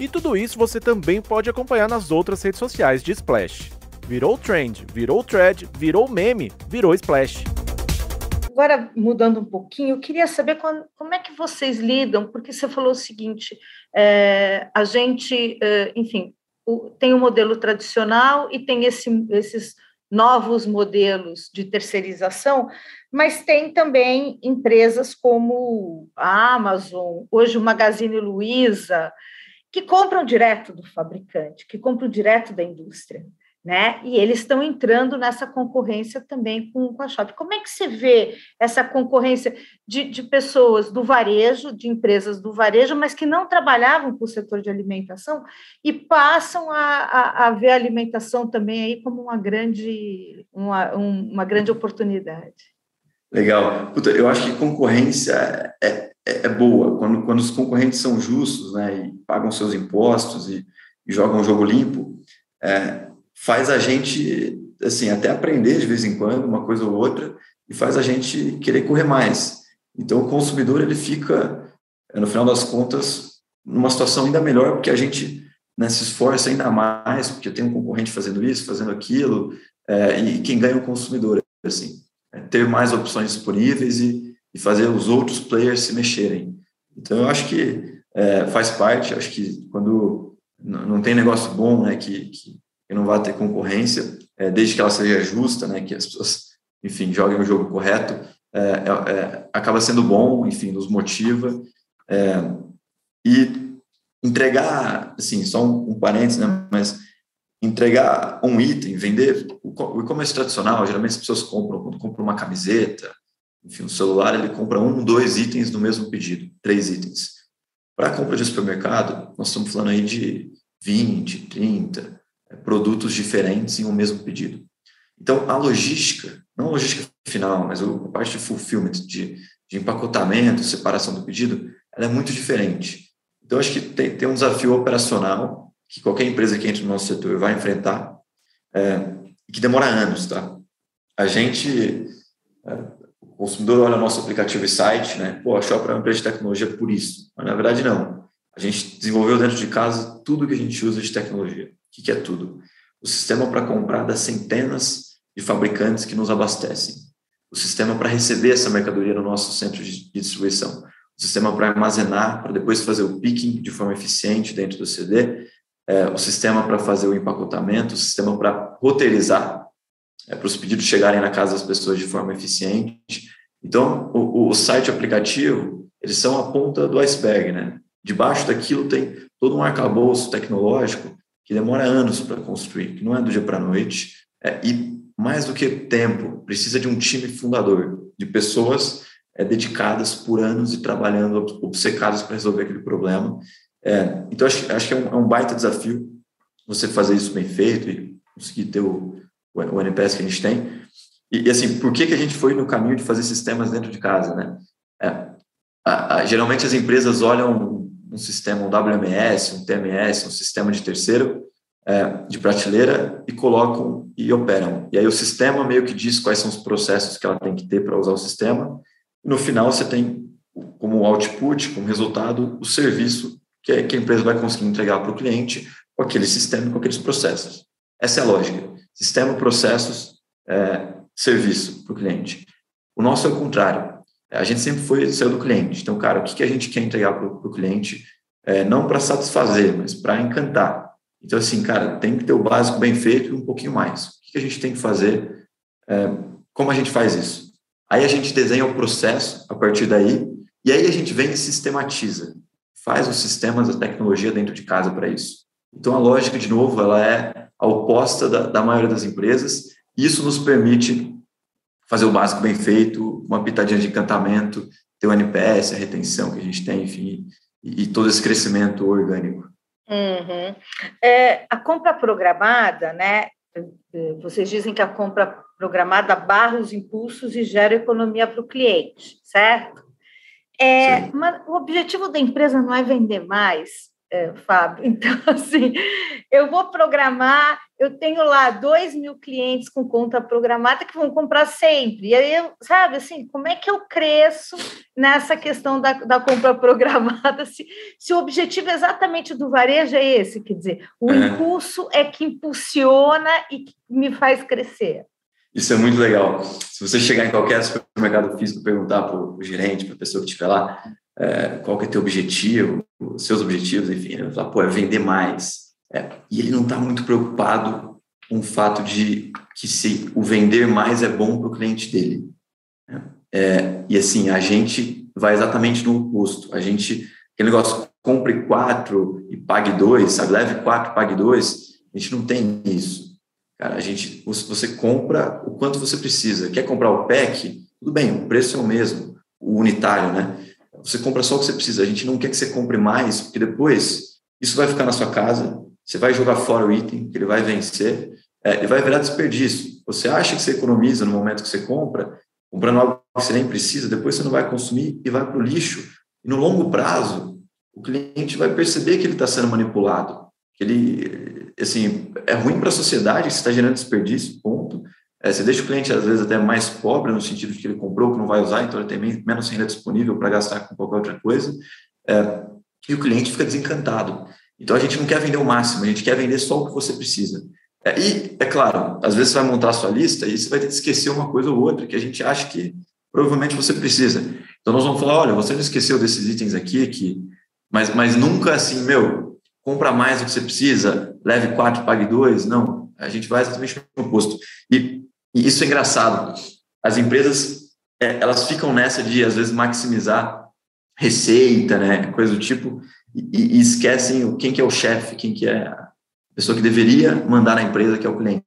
E tudo isso você também pode acompanhar nas outras redes sociais de Splash. Virou trend, virou thread, virou meme, virou Splash. Agora, mudando um pouquinho, eu queria saber como, como é que vocês lidam, porque você falou o seguinte: é, a gente, é, enfim, o, tem o um modelo tradicional e tem esse, esses novos modelos de terceirização, mas tem também empresas como a Amazon, hoje o Magazine Luiza, que compram direto do fabricante, que compram direto da indústria né? E eles estão entrando nessa concorrência também com, com a Shop. Como é que você vê essa concorrência de, de pessoas do varejo, de empresas do varejo, mas que não trabalhavam com o setor de alimentação e passam a, a, a ver a alimentação também aí como uma grande, uma, uma grande oportunidade? Legal. Puta, eu acho que concorrência é, é, é, boa. Quando, quando os concorrentes são justos né, e pagam seus impostos e, e jogam um jogo limpo, é, faz a gente, assim, até aprender de vez em quando uma coisa ou outra e faz a gente querer correr mais. Então, o consumidor, ele fica, no final das contas, numa situação ainda melhor, porque a gente né, se esforça ainda mais, porque tem um concorrente fazendo isso, fazendo aquilo, é, e quem ganha é o consumidor, assim, é ter mais opções disponíveis e, e, fazer os outros players se mexerem. Então, eu acho que é, faz parte, acho que quando não tem negócio bom, né, que, que que não vai ter concorrência, é, desde que ela seja justa, né, que as pessoas, enfim, joguem o jogo correto, é, é, é acaba sendo bom, enfim, nos motiva. É, e entregar, assim, só um, um parênteses, né, mas entregar um item, vender, o e-commerce tradicional, geralmente as pessoas compram, quando compram uma camiseta, enfim, um celular, ele compra um, dois itens no mesmo pedido, três itens. Para a compra de supermercado, nós estamos falando aí de 20, 30, produtos diferentes em um mesmo pedido. Então, a logística, não a logística final, mas a parte de fulfillment, de, de empacotamento, separação do pedido, ela é muito diferente. Então, acho que tem, tem um desafio operacional que qualquer empresa que entre no nosso setor vai enfrentar é, que demora anos, tá? A gente, é, o consumidor olha nosso aplicativo e site, né? Pô, a Shopper é uma empresa de tecnologia por isso. Mas, na verdade, não. A gente desenvolveu dentro de casa tudo que a gente usa de tecnologia. O que é tudo? O sistema para comprar das centenas de fabricantes que nos abastecem. O sistema para receber essa mercadoria no nosso centro de distribuição. O sistema para armazenar, para depois fazer o picking de forma eficiente dentro do CD. É, o sistema para fazer o empacotamento. O sistema para roteirizar, é, para os pedidos chegarem na casa das pessoas de forma eficiente. Então, o, o site aplicativo, eles são a ponta do iceberg, né? Debaixo daquilo tem todo um arcabouço tecnológico que demora anos para construir, que não é do dia para a noite, é, e mais do que tempo, precisa de um time fundador, de pessoas é, dedicadas por anos e trabalhando obcecadas para resolver aquele problema. É, então, acho, acho que é um, é um, baita desafio você fazer isso bem feito e conseguir ter o, o NPS que a gente tem. E, e, assim, por que, que a gente foi no caminho de fazer sistemas dentro de casa, né? É, a, a, geralmente as empresas olham um sistema, um WMS, um TMS, um sistema de terceiro é, de prateleira e colocam e operam. E aí o sistema meio que diz quais são os processos que ela tem que ter para usar o sistema. No final você tem como output, como resultado, o serviço que, a empresa vai conseguir entregar para o cliente com aquele sistema, com aqueles processos. Essa é a lógica. Sistema, processos, é, serviço para o cliente. O nosso é o contrário a gente sempre foi saiu do cliente. Então, cara, o que, que a gente quer entregar para o cliente, é, não para satisfazer, mas para encantar. Então, assim, cara, tem que ter o básico bem feito e um pouquinho mais. O que, que a gente tem que fazer? É, como a gente faz isso? Aí a gente desenha o processo a partir daí, e aí a gente vem e sistematiza. Faz os sistemas, a tecnologia dentro de casa para isso. Então, a lógica, de novo, ela é a oposta da, da maioria das empresas. Isso nos permite fazer o básico bem feito, uma pitadinha de encantamento, ter o NPS, a retenção que a gente tem, enfim, e, e todo esse crescimento orgânico. Uhum. É, a compra programada, né? Vocês dizem que a compra programada barra os impulsos e gera economia para o cliente, certo? É, mas o objetivo da empresa não é vender mais, é, Fábio. Então, assim, eu vou programar, eu tenho lá dois mil clientes com conta programada que vão comprar sempre. E aí, eu, sabe, assim, como é que eu cresço nessa questão da, da compra programada? Se, se o objetivo exatamente do varejo é esse, quer dizer, o é. impulso é que impulsiona e que me faz crescer. Isso é muito legal. Se você chegar em qualquer supermercado físico perguntar para o gerente, para a pessoa que estiver lá, é, qual que é teu objetivo, os seus objetivos, enfim, ele vai falar, pô, é vender mais. É, e ele não está muito preocupado com o fato de que se o vender mais é bom para o cliente dele. Né? É, e assim, a gente vai exatamente no oposto. A gente, aquele negócio, compre quatro e pague dois, sabe? Leve quatro, pague dois. A gente não tem isso. Cara, a gente, você compra o quanto você precisa. Quer comprar o pack? Tudo bem, o preço é o mesmo, o unitário, né? Você compra só o que você precisa. A gente não quer que você compre mais, porque depois isso vai ficar na sua casa, você vai jogar fora o item, que ele vai vencer, é, ele vai virar desperdício. Você acha que você economiza no momento que você compra, comprando algo que você nem precisa, depois você não vai consumir e vai para o lixo. E no longo prazo, o cliente vai perceber que ele está sendo manipulado, que ele, assim, é ruim para a sociedade, você está gerando desperdício, ponto. É, você deixa o cliente, às vezes, até mais pobre, no sentido de que ele comprou, que não vai usar, então ele tem menos renda disponível para gastar com qualquer outra coisa, é, e o cliente fica desencantado. Então, a gente não quer vender o máximo, a gente quer vender só o que você precisa. É, e, é claro, às vezes você vai montar a sua lista e você vai ter que esquecer uma coisa ou outra que a gente acha que provavelmente você precisa. Então, nós vamos falar, olha, você não esqueceu desses itens aqui, aqui mas, mas nunca assim, meu, compra mais do que você precisa, leve quatro, pague dois. Não, a gente vai exatamente no oposto. E e isso é engraçado. As empresas, é, elas ficam nessa de, às vezes, maximizar receita, né, coisa do tipo, e, e esquecem quem que é o chefe, quem que é a pessoa que deveria mandar na empresa, que é o cliente.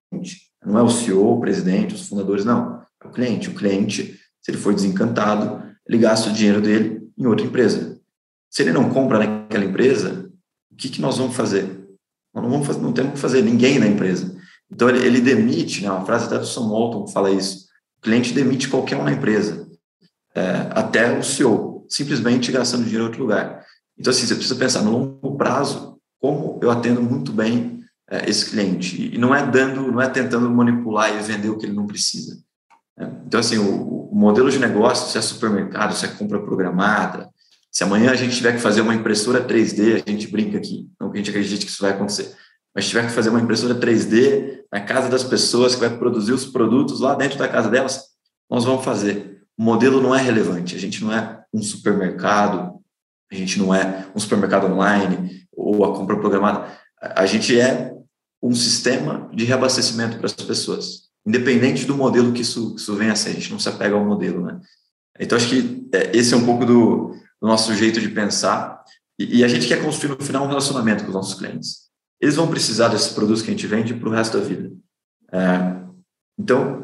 Não é o CEO, o presidente, os fundadores, não. É o cliente. O cliente, se ele for desencantado, ele gasta o dinheiro dele em outra empresa. Se ele não compra naquela empresa, o que, que nós vamos fazer? Nós não, vamos fazer, não temos que fazer ninguém na empresa. Então, ele, ele demite, né, uma frase até do Sam Walton fala isso, o cliente demite qualquer um na empresa, é, até o CEO, simplesmente gastando dinheiro em outro lugar. Então, assim, você precisa pensar no longo prazo, como eu atendo muito bem é, esse cliente, e não é dando, não é tentando manipular e vender o que ele não precisa. É, então, assim, o, o modelo de negócio, se é supermercado, se é compra programada, se amanhã a gente tiver que fazer uma impressora 3D, a gente brinca aqui, não que a gente acredite que isso vai acontecer mas tiver que fazer uma impressora 3D na casa das pessoas, que vai produzir os produtos lá dentro da casa delas, nós vamos fazer. O modelo não é relevante, a gente não é um supermercado, a gente não é um supermercado online ou a compra programada, a gente é um sistema de reabastecimento para as pessoas, independente do modelo que isso, isso venha a ser, a gente não se apega ao modelo, né? Então, acho que é, esse é um pouco do, do nosso jeito de pensar, e, e a gente quer construir no final um relacionamento com os nossos clientes eles vão precisar desses produtos que a gente vende para o resto da vida. É, então,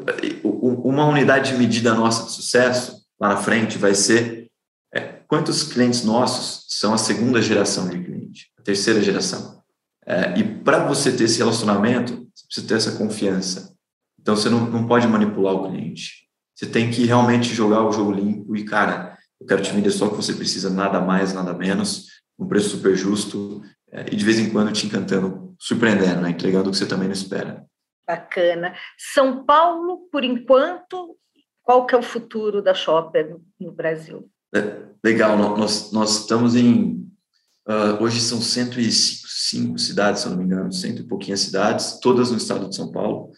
uma unidade de medida nossa de sucesso lá na frente vai ser é, quantos clientes nossos são a segunda geração de cliente, a terceira geração. É, e para você ter esse relacionamento, você precisa ter essa confiança. Então, você não, não pode manipular o cliente. Você tem que realmente jogar o jogo limpo e, cara, eu quero te vender só o que você precisa, nada mais, nada menos, um preço super justo e de vez em quando te encantando, surpreendendo, né? entregando o que você também não espera. Bacana. São Paulo, por enquanto, qual que é o futuro da Shopper no Brasil? É, legal, nós, nós estamos em. Uh, hoje são 105 cidades, se eu não me engano, cento e pouquinhas cidades, todas no estado de São Paulo.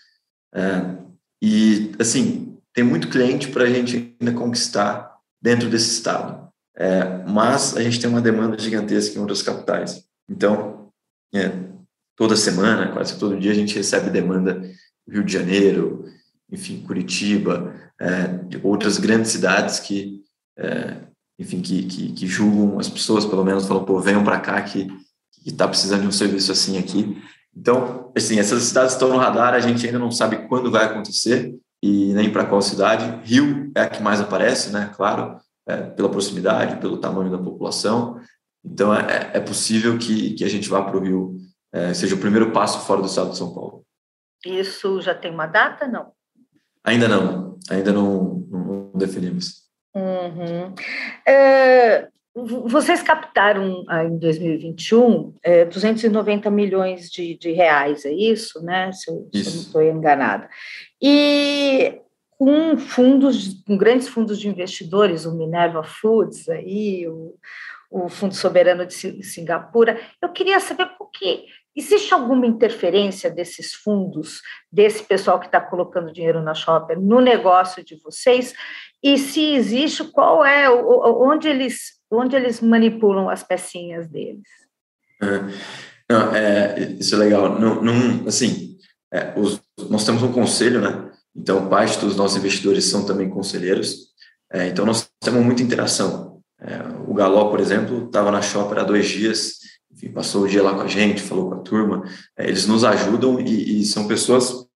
É, e, assim, tem muito cliente para a gente ainda conquistar dentro desse estado. É, mas a gente tem uma demanda gigantesca em outras capitais. Então, é, toda semana, quase todo dia, a gente recebe demanda Rio de Janeiro, enfim, Curitiba, é, outras grandes cidades que, é, enfim, que, que, que, julgam as pessoas, pelo menos, falam, pô, venham para cá que está precisando de um serviço assim aqui. Então, assim, essas cidades estão no radar, a gente ainda não sabe quando vai acontecer e nem para qual cidade. Rio é a que mais aparece, né? Claro, é, pela proximidade, pelo tamanho da população. Então, é, é possível que, que a gente vá para o Rio, é, seja o primeiro passo fora do estado de São Paulo. Isso já tem uma data, não? Ainda não, ainda não, não definimos. Uhum. É, vocês captaram ah, em 2021 é, 290 milhões de, de, reais, é isso, né? Se eu, isso. se eu não estou enganada. E com fundos, com grandes fundos de investidores, o Minerva Foods, aí, o, o Fundo Soberano de Singapura, eu queria saber por que Existe alguma interferência desses fundos, desse pessoal que está colocando dinheiro na Shopper, no negócio de vocês? E se existe, qual é, onde eles, onde eles manipulam as pecinhas deles? É, não, é, isso é legal. Não, não assim, é, os, nós temos um conselho, né? Então, parte dos nossos investidores são também conselheiros. É, então, nós temos muita interação. É, o Galó, por exemplo, estava na Shopper há dois dias enfim, passou o dia lá com a gente, falou com a turma. É, eles nos ajudam e, e são pessoas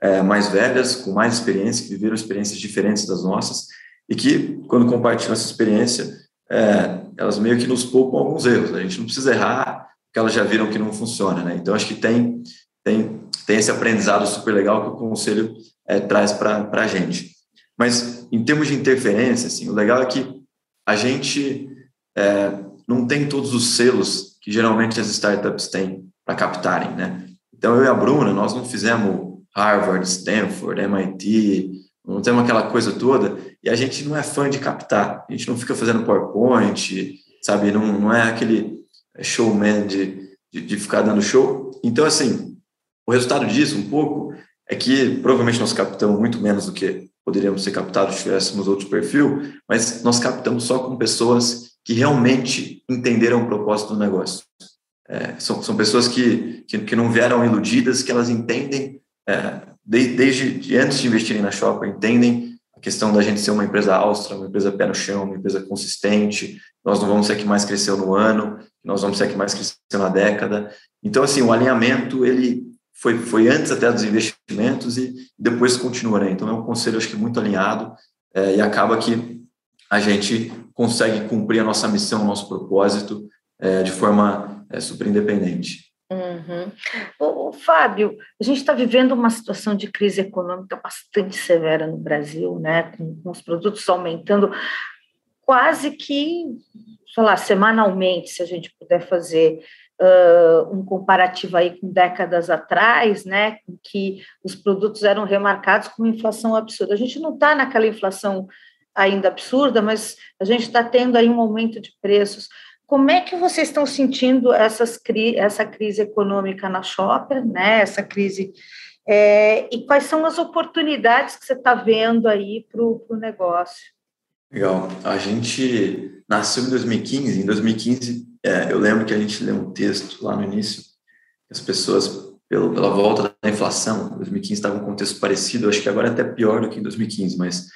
é, mais velhas, com mais experiência, que viveram experiências diferentes das nossas e que, quando compartilham essa experiência, é, elas meio que nos poupam alguns erros. A gente não precisa errar, porque elas já viram que não funciona, né? Então, acho que tem, tem, tem esse aprendizado super legal que o conselho é, traz para a gente. Mas, em termos de interferência, assim, o legal é que a gente é, não tem todos os selos que geralmente as startups têm para captarem, né? Então, eu e a Bruna, nós não fizemos Harvard, Stanford, MIT, não temos aquela coisa toda, e a gente não é fã de captar, a gente não fica fazendo PowerPoint, sabe? Não, não é aquele showman de, de, de ficar dando show. Então, assim, o resultado disso, um pouco, é que provavelmente nós captamos muito menos do que poderíamos ser captados se tivéssemos outro perfil, mas nós captamos só com pessoas que realmente entenderam o propósito do negócio. É, são, são pessoas que, que, que, não vieram iludidas, que elas entendem, é, de, desde de antes de investirem na Shopper, entendem a questão da gente ser uma empresa austral, uma empresa pé no chão, uma empresa consistente, nós não vamos ser a que mais cresceu no ano, nós vamos ser a que mais cresceu na década. Então, assim, o alinhamento, ele foi, foi antes até dos investimentos e depois continua, né? Então, é um conselho, acho que muito alinhado é, e acaba que a gente consegue cumprir a nossa missão, o nosso propósito é, de forma é, super independente. Uhum. Fábio, a gente está vivendo uma situação de crise econômica bastante severa no Brasil, né? Com, com, os produtos aumentando quase que, sei lá, semanalmente, se a gente puder fazer uh, um comparativo aí com décadas atrás, né? Com que os produtos eram remarcados com inflação absurda. A gente não está naquela inflação ainda absurda, mas a gente está tendo aí um aumento de preços. Como é que vocês estão sentindo essas, essa crise econômica na Shopper, né? Essa crise é, e quais são as oportunidades que você está vendo aí para o negócio? Legal. A gente nasceu em 2015. Em 2015, é, eu lembro que a gente leu um texto lá no início. As pessoas, pelo, pela volta da inflação, 2015 estava um contexto parecido. Acho que agora é até pior do que em 2015, mas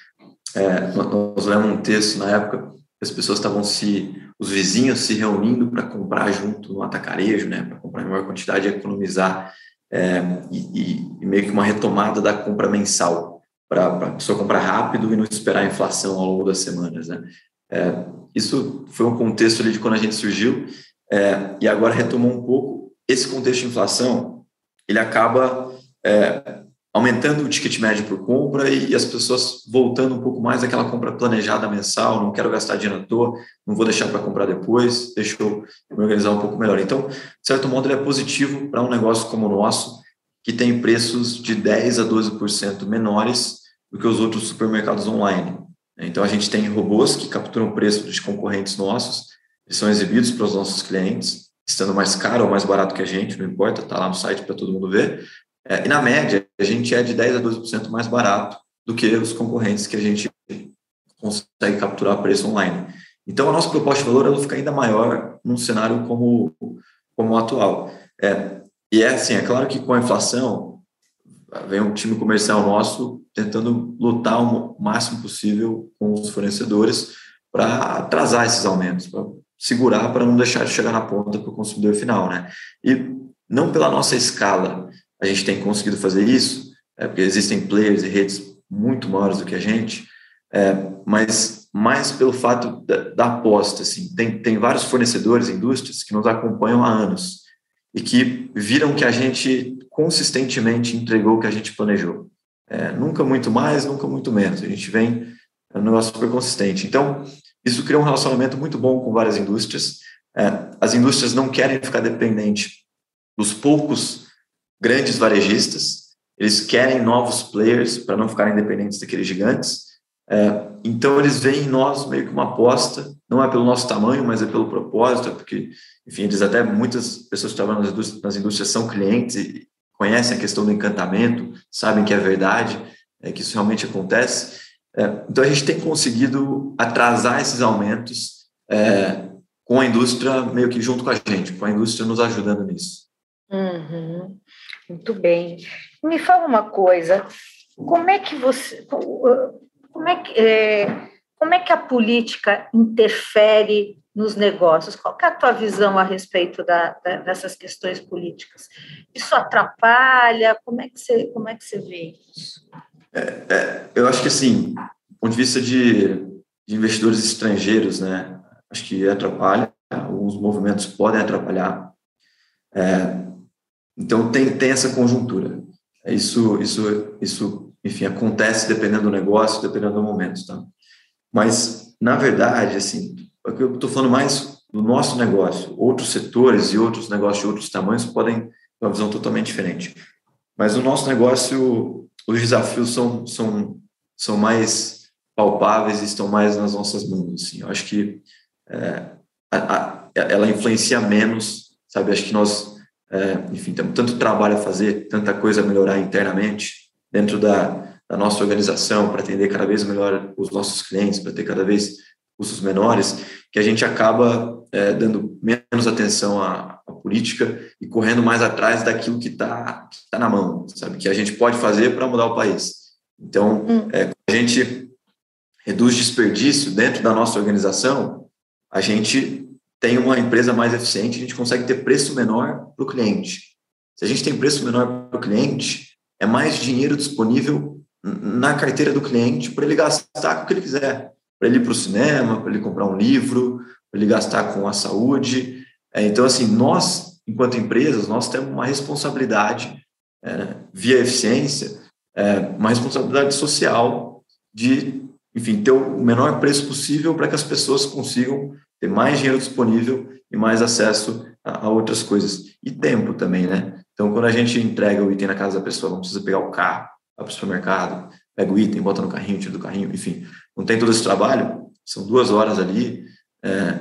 é, nós lemos um texto na época as pessoas estavam se, os vizinhos se reunindo para comprar junto no atacarejo, né, para comprar em maior quantidade e economizar, é, e, e, meio que uma retomada da compra mensal, para a pessoa comprar rápido e não esperar a inflação ao longo das semanas. Né. É, isso foi um contexto ali de quando a gente surgiu, é, e agora retomou um pouco. Esse contexto de inflação, ele acaba é, aumentando o ticket médio por compra e, as pessoas voltando um pouco mais àquela compra planejada mensal, não quero gastar dinheiro à toa, não vou deixar para comprar depois, deixa eu me organizar um pouco melhor. Então, de certo modo, ele é positivo para um negócio como o nosso, que tem preços de 10% a 12% menores do que os outros supermercados online. Então, a gente tem robôs que capturam o preço dos concorrentes nossos, eles são exibidos para os nossos clientes, estando mais caro ou mais barato que a gente, não importa, está lá no site para todo mundo ver, é, e na média, a gente é de 10% a 12% mais barato do que os concorrentes que a gente consegue capturar preço online. Então, a nossa proposta de valor ela fica ainda maior num cenário como, como o atual. É, e é assim, é claro que com a inflação, vem um time comercial nosso tentando lutar o máximo possível com os fornecedores para atrasar esses aumentos, para segurar, para não deixar de chegar na ponta para o consumidor final. Né? E não pela nossa escala, a gente tem conseguido fazer isso, é, porque existem players e redes muito maiores do que a gente, é, mas mais pelo fato da, da, aposta, assim, tem, tem vários fornecedores, indústrias que nos acompanham há anos e que viram que a gente consistentemente entregou o que a gente planejou. É, nunca muito mais, nunca muito menos. A gente vem é um negócio super consistente. Então, isso cria um relacionamento muito bom com várias indústrias. É, as indústrias não querem ficar dependentes dos poucos grandes varejistas, eles querem novos players para não ficarem dependentes daqueles gigantes. É, então, eles veem em nós meio que uma aposta, não é pelo nosso tamanho, mas é pelo propósito, porque, enfim, eles até, muitas pessoas que trabalham nas indústrias, nas indústrias são clientes e conhecem a questão do encantamento, sabem que é verdade, é, que isso realmente acontece. É, então, a gente tem conseguido atrasar esses aumentos é, com a indústria meio que junto com a gente, com a indústria nos ajudando nisso. Uhum. Muito bem. Me fala uma coisa, como é que você, como é que, é, como é que a política interfere nos negócios? Qual é a tua visão a respeito da, da, dessas questões políticas? Isso atrapalha? Como é que você, como é que você vê isso? É, é, eu acho que, assim, do ponto de vista de, de investidores estrangeiros, né, acho que atrapalha, alguns movimentos podem atrapalhar. É, então, tem, tem essa conjuntura. Isso, isso, isso, enfim, acontece dependendo do negócio, dependendo do momento, tá? Mas, na verdade, assim, eu estou falando mais do nosso negócio. Outros setores e outros negócios de outros tamanhos podem ter uma visão totalmente diferente. Mas no nosso negócio, os desafios são, são, são mais palpáveis estão mais nas nossas mãos. Assim. Eu acho que é, a, a, ela influencia menos, sabe? Acho que nós é, enfim, temos tanto trabalho a fazer, tanta coisa a melhorar internamente dentro da, da nossa organização para atender cada vez melhor os nossos clientes, para ter cada vez custos menores, que a gente acaba é, dando menos atenção à, à, política e correndo mais atrás daquilo que está tá na mão, sabe? Que a gente pode fazer para mudar o país. Então, hum. é, a gente reduz desperdício dentro da nossa organização, a gente tem uma empresa mais eficiente, a gente consegue ter preço menor para o cliente. Se a gente tem preço menor para o cliente, é mais dinheiro disponível na carteira do cliente para ele gastar com o que ele quiser. Para ele ir para o cinema, para ele comprar um livro, para ele gastar com a saúde. É, então, assim, nós, enquanto empresas, nós temos uma responsabilidade, é, via eficiência, é, uma responsabilidade social de, enfim, ter o menor preço possível para que as pessoas consigam ter mais dinheiro disponível e mais acesso a, a, outras coisas. E tempo também, né? Então, quando a gente entrega o item na casa da pessoa, não precisa pegar o carro, vai para o supermercado, pega o item, bota no carrinho, tira do carrinho, enfim, não tem todo esse trabalho, são duas horas ali é,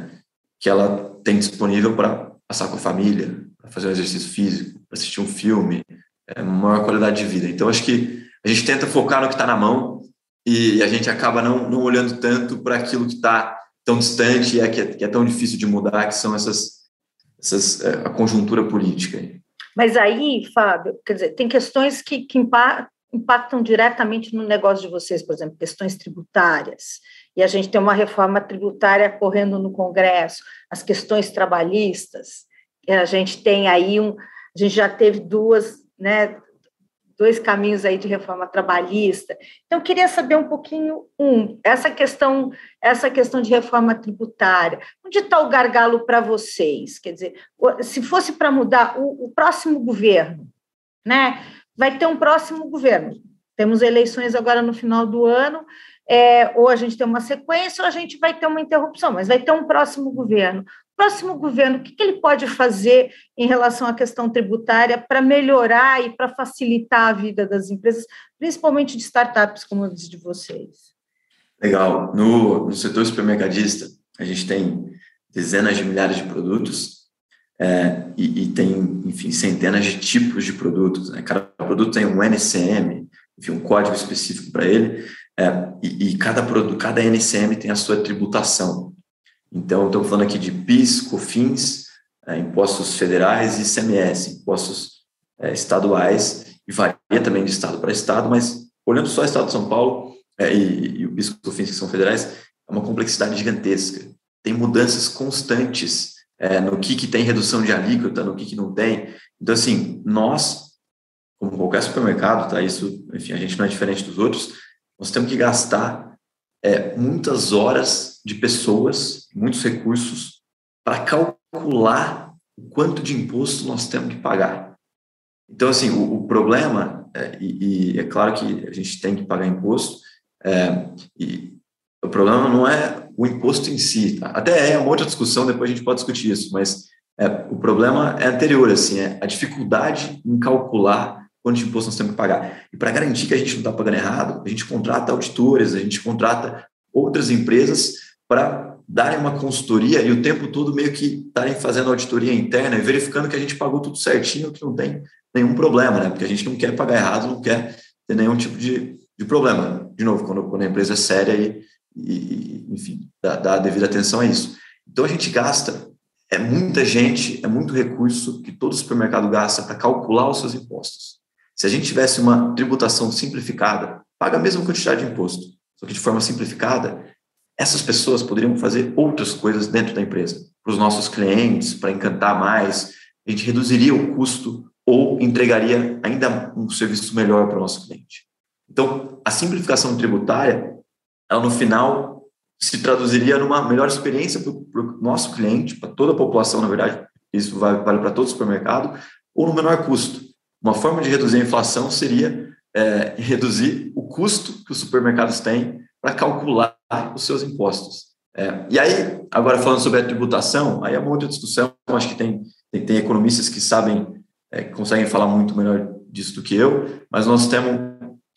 que ela tem disponível para passar com a família, para fazer um exercício físico, para assistir um filme, é, maior qualidade de vida. Então, acho que a gente tenta focar no que está na mão e a gente acaba não, não olhando tanto para aquilo que está tão distante é, que, é, que é tão difícil de mudar, que são essas, essas é, a conjuntura política. Mas aí, Fábio, quer dizer, tem questões que, que impactam diretamente no negócio de vocês, por exemplo, questões tributárias. E a gente tem uma reforma tributária correndo no Congresso, as questões trabalhistas. A gente tem aí um, a gente já teve duas, né, dois caminhos aí de reforma trabalhista. Então, eu queria saber um pouquinho, um, essa questão, essa questão de reforma tributária. Onde está o gargalo para vocês? Quer dizer, se fosse para mudar o, o, próximo governo, né? Vai ter um próximo governo. Temos eleições agora no final do ano, é, ou a gente tem uma sequência, ou a gente vai ter uma interrupção, mas vai ter um próximo governo próximo governo, o que, ele pode fazer em relação à questão tributária para melhorar e para facilitar a vida das empresas, principalmente de startups como as de vocês? Legal. No, no setor supermercadista, a gente tem dezenas de milhares de produtos é, e, e, tem, enfim, centenas de tipos de produtos. Né? Cada produto tem um NCM, enfim, um código específico para ele, é, e, e, cada produto, cada NCM tem a sua tributação. Então, estamos falando aqui de PIS, COFINS, é, impostos federais e ICMS, impostos é, estaduais, e varia também de estado para estado, mas olhando só o estado de São Paulo é, e, e, o PIS COFINS, que são federais, é uma complexidade gigantesca. Tem mudanças constantes é, no que, que tem redução de alíquota, no que, que não tem. Então, assim, nós, como qualquer supermercado, tá? Isso, enfim, a gente não é diferente dos outros, nós temos que gastar é, muitas horas de pessoas, muitos recursos, para calcular o quanto de imposto nós temos que pagar. Então, assim, o, o problema, é, e, e, é claro que a gente tem que pagar imposto, é, e o problema não é o imposto em si. Tá? Até é uma outra discussão, depois a gente pode discutir isso, mas é, o problema é anterior, assim, é a dificuldade em calcular quanto de imposto nós temos que pagar. E para garantir que a gente não está pagando errado, a gente contrata auditores, a gente contrata outras empresas para darem uma consultoria e o tempo todo meio que estarem fazendo auditoria interna e verificando que a gente pagou tudo certinho, que não tem nenhum problema, né? Porque a gente não quer pagar errado, não quer ter nenhum tipo de, de problema. De novo, quando, quando a empresa é séria e, e enfim, dá, dá devida atenção a isso. Então a gente gasta, é muita gente, é muito recurso que todo supermercado gasta para calcular os seus impostos. Se a gente tivesse uma tributação simplificada, paga a mesma quantidade de imposto, só que de forma simplificada, essas pessoas poderiam fazer outras coisas dentro da empresa, para os nossos clientes, para encantar mais, a gente reduziria o custo ou entregaria ainda um serviço melhor para o nosso cliente. Então, a simplificação tributária, ela no final se traduziria numa melhor experiência para o nosso cliente, para toda a população, na verdade, isso vale, para todo supermercado, ou no menor custo. Uma forma de reduzir a inflação seria é, reduzir o custo que os supermercados têm para calcular os seus impostos. É, e aí, agora falando sobre a tributação, aí é uma outra discussão, acho que tem, tem, tem economistas que sabem, é, conseguem falar muito melhor disso do que eu, mas nós temos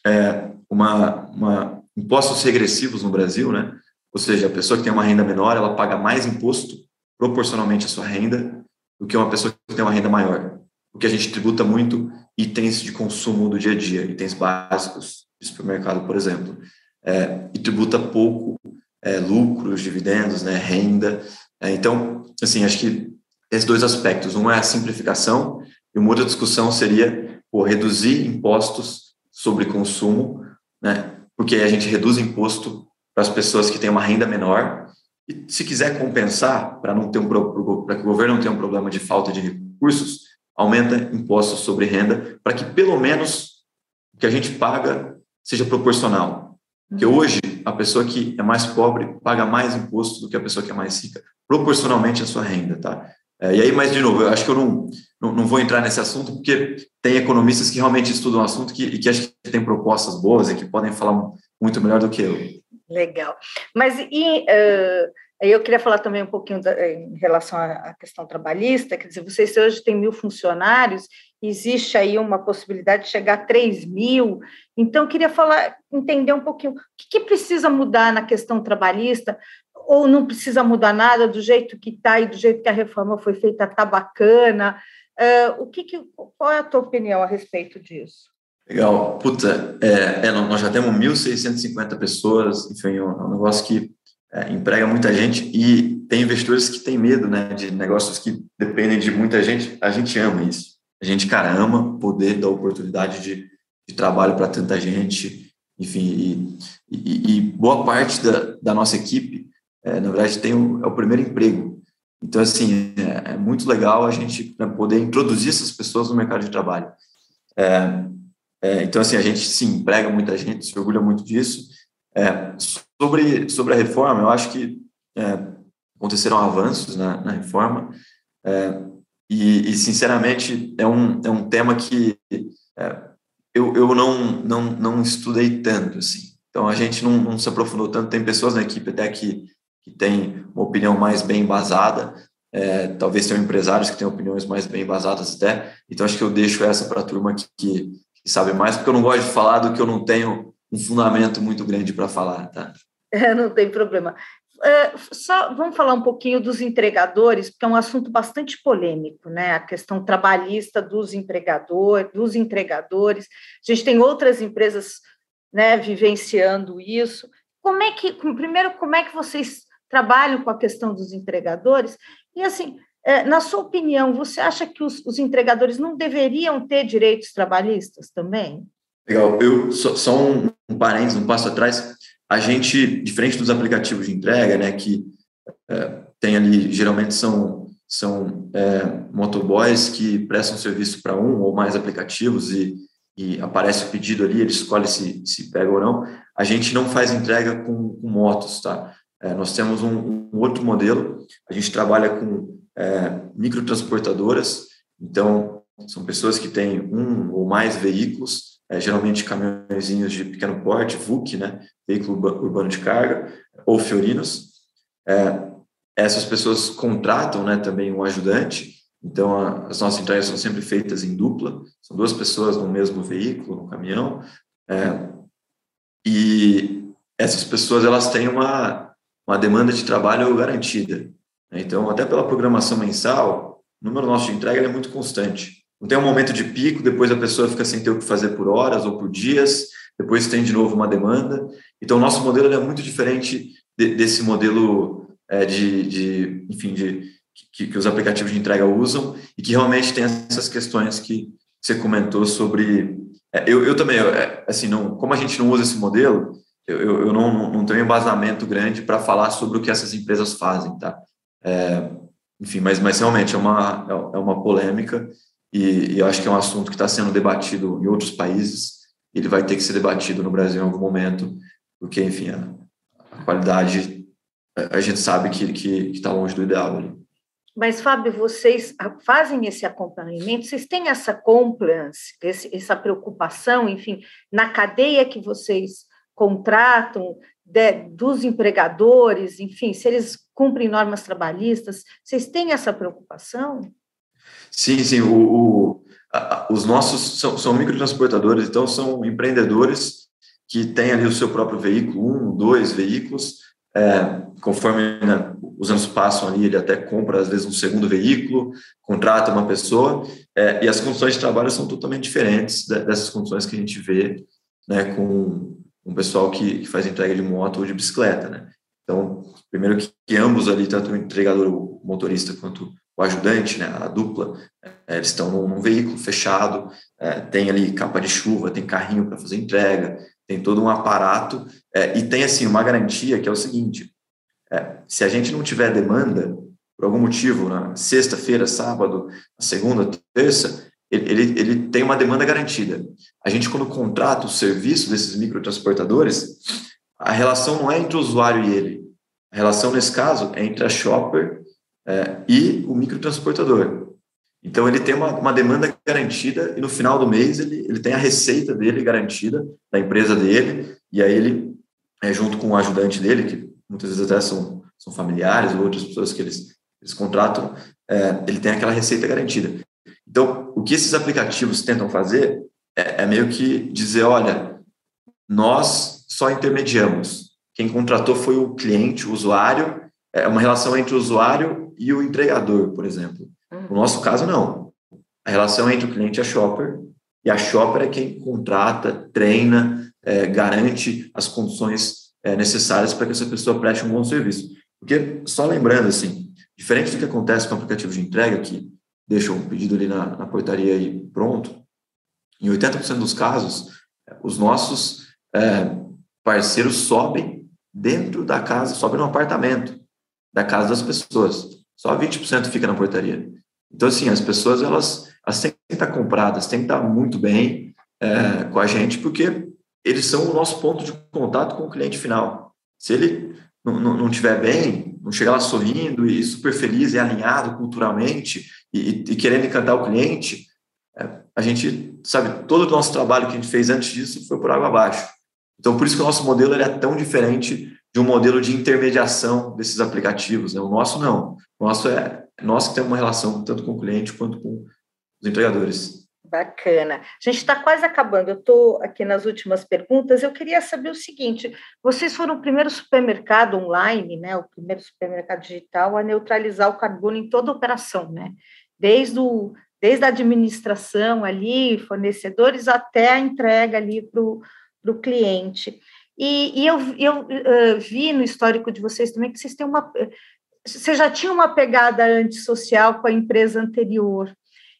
é, uma, uma, impostos regressivos no Brasil, né? ou seja, a pessoa que tem uma renda menor, ela paga mais imposto proporcionalmente à sua renda do que uma pessoa que tem uma renda maior. Porque a gente tributa muito itens de consumo do dia a dia, itens básicos de supermercado, por exemplo é, e tributa pouco é, lucros, dividendos, né, renda. É, então, assim, acho que esses dois aspectos. Um é a simplificação e uma outra discussão seria pô, reduzir impostos sobre consumo, né, porque a gente reduz imposto para as pessoas que têm uma renda menor e se quiser compensar para não ter um para que o governo não tenha um problema de falta de recursos, aumenta impostos sobre renda para que pelo menos o que a gente paga seja proporcional. Porque hoje, a pessoa que é mais pobre paga mais imposto do que a pessoa que é mais rica, proporcionalmente à sua renda, tá? É, e aí, mas de novo, eu acho que eu não, não, não, vou entrar nesse assunto, porque tem economistas que realmente estudam o assunto que, e que acho que tem propostas boas e que podem falar muito melhor do que eu. Legal. Mas e uh, eu queria falar também um pouquinho da, em relação à questão trabalhista, quer dizer, vocês hoje têm mil funcionários existe aí uma possibilidade de chegar a 3 mil. Então, queria falar, entender um pouquinho o que, que, precisa mudar na questão trabalhista, ou não precisa mudar nada do jeito que está e do jeito que a reforma foi feita, está bacana. Uh, o que, que, qual é a tua opinião a respeito disso? Legal. Puta, é, é, nós já temos 1.650 pessoas, enfim, é um negócio que é, emprega muita gente e tem investidores que têm medo né, de negócios que dependem de muita gente. A gente ama isso a gente, cara, ama poder dar oportunidade de, de trabalho para tanta gente, enfim, e, e, e, boa parte da, da nossa equipe, é, na verdade, tem o, é o primeiro emprego. Então, assim, é, é muito legal a gente né, poder introduzir essas pessoas no mercado de trabalho. É, é, então, assim, a gente sim emprega muita gente, se orgulha muito disso. Sobre, sobre a reforma, eu acho que é, aconteceram avanços na, na reforma. É, e, e, sinceramente, é um, é um tema que é, eu, eu não, não, não estudei tanto, assim. Então, a gente não, não se aprofundou tanto. Tem pessoas na equipe até que, que têm uma opinião mais bem embasada, é, talvez tenham empresários que têm opiniões mais bem embasadas até. Então, acho que eu deixo essa para a turma que, que, que, sabe mais, porque eu não gosto de falar do que eu não tenho um fundamento muito grande para falar, tá? É, não tem problema. Uh, só vamos falar um pouquinho dos entregadores, porque é um assunto bastante polêmico, né? A questão trabalhista dos empregadores, dos entregadores. A gente tem outras empresas, né, vivenciando isso. Como é que, primeiro, como é que vocês trabalham com a questão dos entregadores? E assim, é, na sua opinião, você acha que os, os entregadores não deveriam ter direitos trabalhistas também? Legal. Eu só, só um, um parênteses, um passo atrás a gente, diferente dos aplicativos de entrega, né, que é, tem ali, geralmente são, são é, motoboys que prestam serviço para um ou mais aplicativos e, e aparece o pedido ali, ele escolhe se, se pega ou não. A gente não faz entrega com, com motos, tá? É, nós temos um, um, outro modelo, a gente trabalha com é, microtransportadoras, então são pessoas que têm um ou mais veículos é, geralmente caminhõezinhos de pequeno porte, VUC, né, veículo urbano de carga, ou Fiorinos, é, essas pessoas contratam né, também um ajudante, então a, as nossas entregas são sempre feitas em dupla, são duas pessoas no mesmo veículo, no caminhão, é, e essas pessoas elas têm uma, uma demanda de trabalho garantida. Né? Então, até pela programação mensal, o número nosso de entrega é muito constante. Não tem um momento de pico, depois a pessoa fica sem ter o que fazer por horas ou por dias, depois tem de novo uma demanda. Então, o nosso modelo é muito diferente de, desse modelo é, de, de, enfim, de, que, que, os aplicativos de entrega usam e que realmente tem essas questões que você comentou sobre. É, eu, eu também, é, assim, não, como a gente não usa esse modelo, eu, eu não, não tenho embasamento grande para falar sobre o que essas empresas fazem, tá? É, enfim, mas, mas realmente é uma, é uma polêmica e, e acho que é um assunto que está sendo debatido em outros países. Ele vai ter que ser debatido no Brasil em algum momento, porque, enfim, a, a qualidade a gente sabe que está longe do ideal ali. Mas, Fábio, vocês fazem esse acompanhamento, vocês têm essa compliance, esse, essa preocupação, enfim, na cadeia que vocês contratam, de, dos empregadores, enfim, se eles cumprem normas trabalhistas, vocês têm essa preocupação? Sim, sim. O, o a, os nossos são, são microtransportadores, então são empreendedores que têm ali o seu próprio veículo, um, dois veículos, é, conforme né, os anos passam ali, ele até compra, às vezes, um segundo veículo, contrata uma pessoa, é, e as condições de trabalho são totalmente diferentes dessas condições que a gente vê né, com um pessoal que, que faz entrega de moto ou de bicicleta. Né? Então, primeiro que, que ambos ali, tanto o entregador, o motorista, quanto o ajudante, né, a dupla, é, eles estão num, num, veículo fechado, é, tem ali capa de chuva, tem carrinho para fazer entrega, tem todo um aparato é, e tem assim uma garantia que é o seguinte: é, se a gente não tiver demanda por algum motivo na sexta-feira, sábado, segunda, terça, ele, ele tem uma demanda garantida. A gente quando contrata o serviço desses microtransportadores, a relação não é entre o usuário e ele. A relação nesse caso é entre a shopper é, e o microtransportador. Então, ele tem uma, uma, demanda garantida e no final do mês ele, ele tem a receita dele garantida da empresa dele, e aí ele, é, junto com o ajudante dele, que muitas vezes até são, são familiares ou outras pessoas que eles, eles contratam, é, ele tem aquela receita garantida. Então, o que esses aplicativos tentam fazer é, é meio que dizer: olha, nós só intermediamos. Quem contratou foi o cliente, o usuário, é uma relação entre o usuário e o entregador, por exemplo. No nosso caso, não. A relação é entre o cliente e a shopper, e a shopper é quem contrata, treina, é, garante as condições é, necessárias para que essa pessoa preste um bom serviço. Porque, só lembrando, assim, diferente do que acontece com o aplicativo de entrega, que deixa um pedido ali na, na portaria e pronto, em 80% dos casos, os nossos é, parceiros sobem dentro da casa, sobem no apartamento da casa das pessoas. Só 20% fica na portaria. Então, assim, as pessoas, elas, elas têm que estar compradas, têm que estar muito bem é, com a gente, porque eles são o nosso ponto de contato com o cliente final. Se ele não, não, tiver bem, não chegar lá sorrindo e super feliz e alinhado culturalmente e, e querendo encantar o cliente, é, a gente, sabe, todo o nosso trabalho que a gente fez antes disso foi por água abaixo. Então, por isso que o nosso modelo é tão diferente de um modelo de intermediação desses aplicativos. Né? O nosso não. O nosso é nós que temos uma relação tanto com o cliente quanto com os entregadores. Bacana. A gente está quase acabando. Eu estou aqui nas últimas perguntas. Eu queria saber o seguinte: vocês foram o primeiro supermercado online, né? O primeiro supermercado digital a neutralizar o carbono em toda operação, né? Desde o desde a administração ali, fornecedores, até a entrega ali para o cliente. E, e eu, eu uh, vi no histórico de vocês também que vocês têm uma. Você já tinha uma pegada antissocial com a empresa anterior.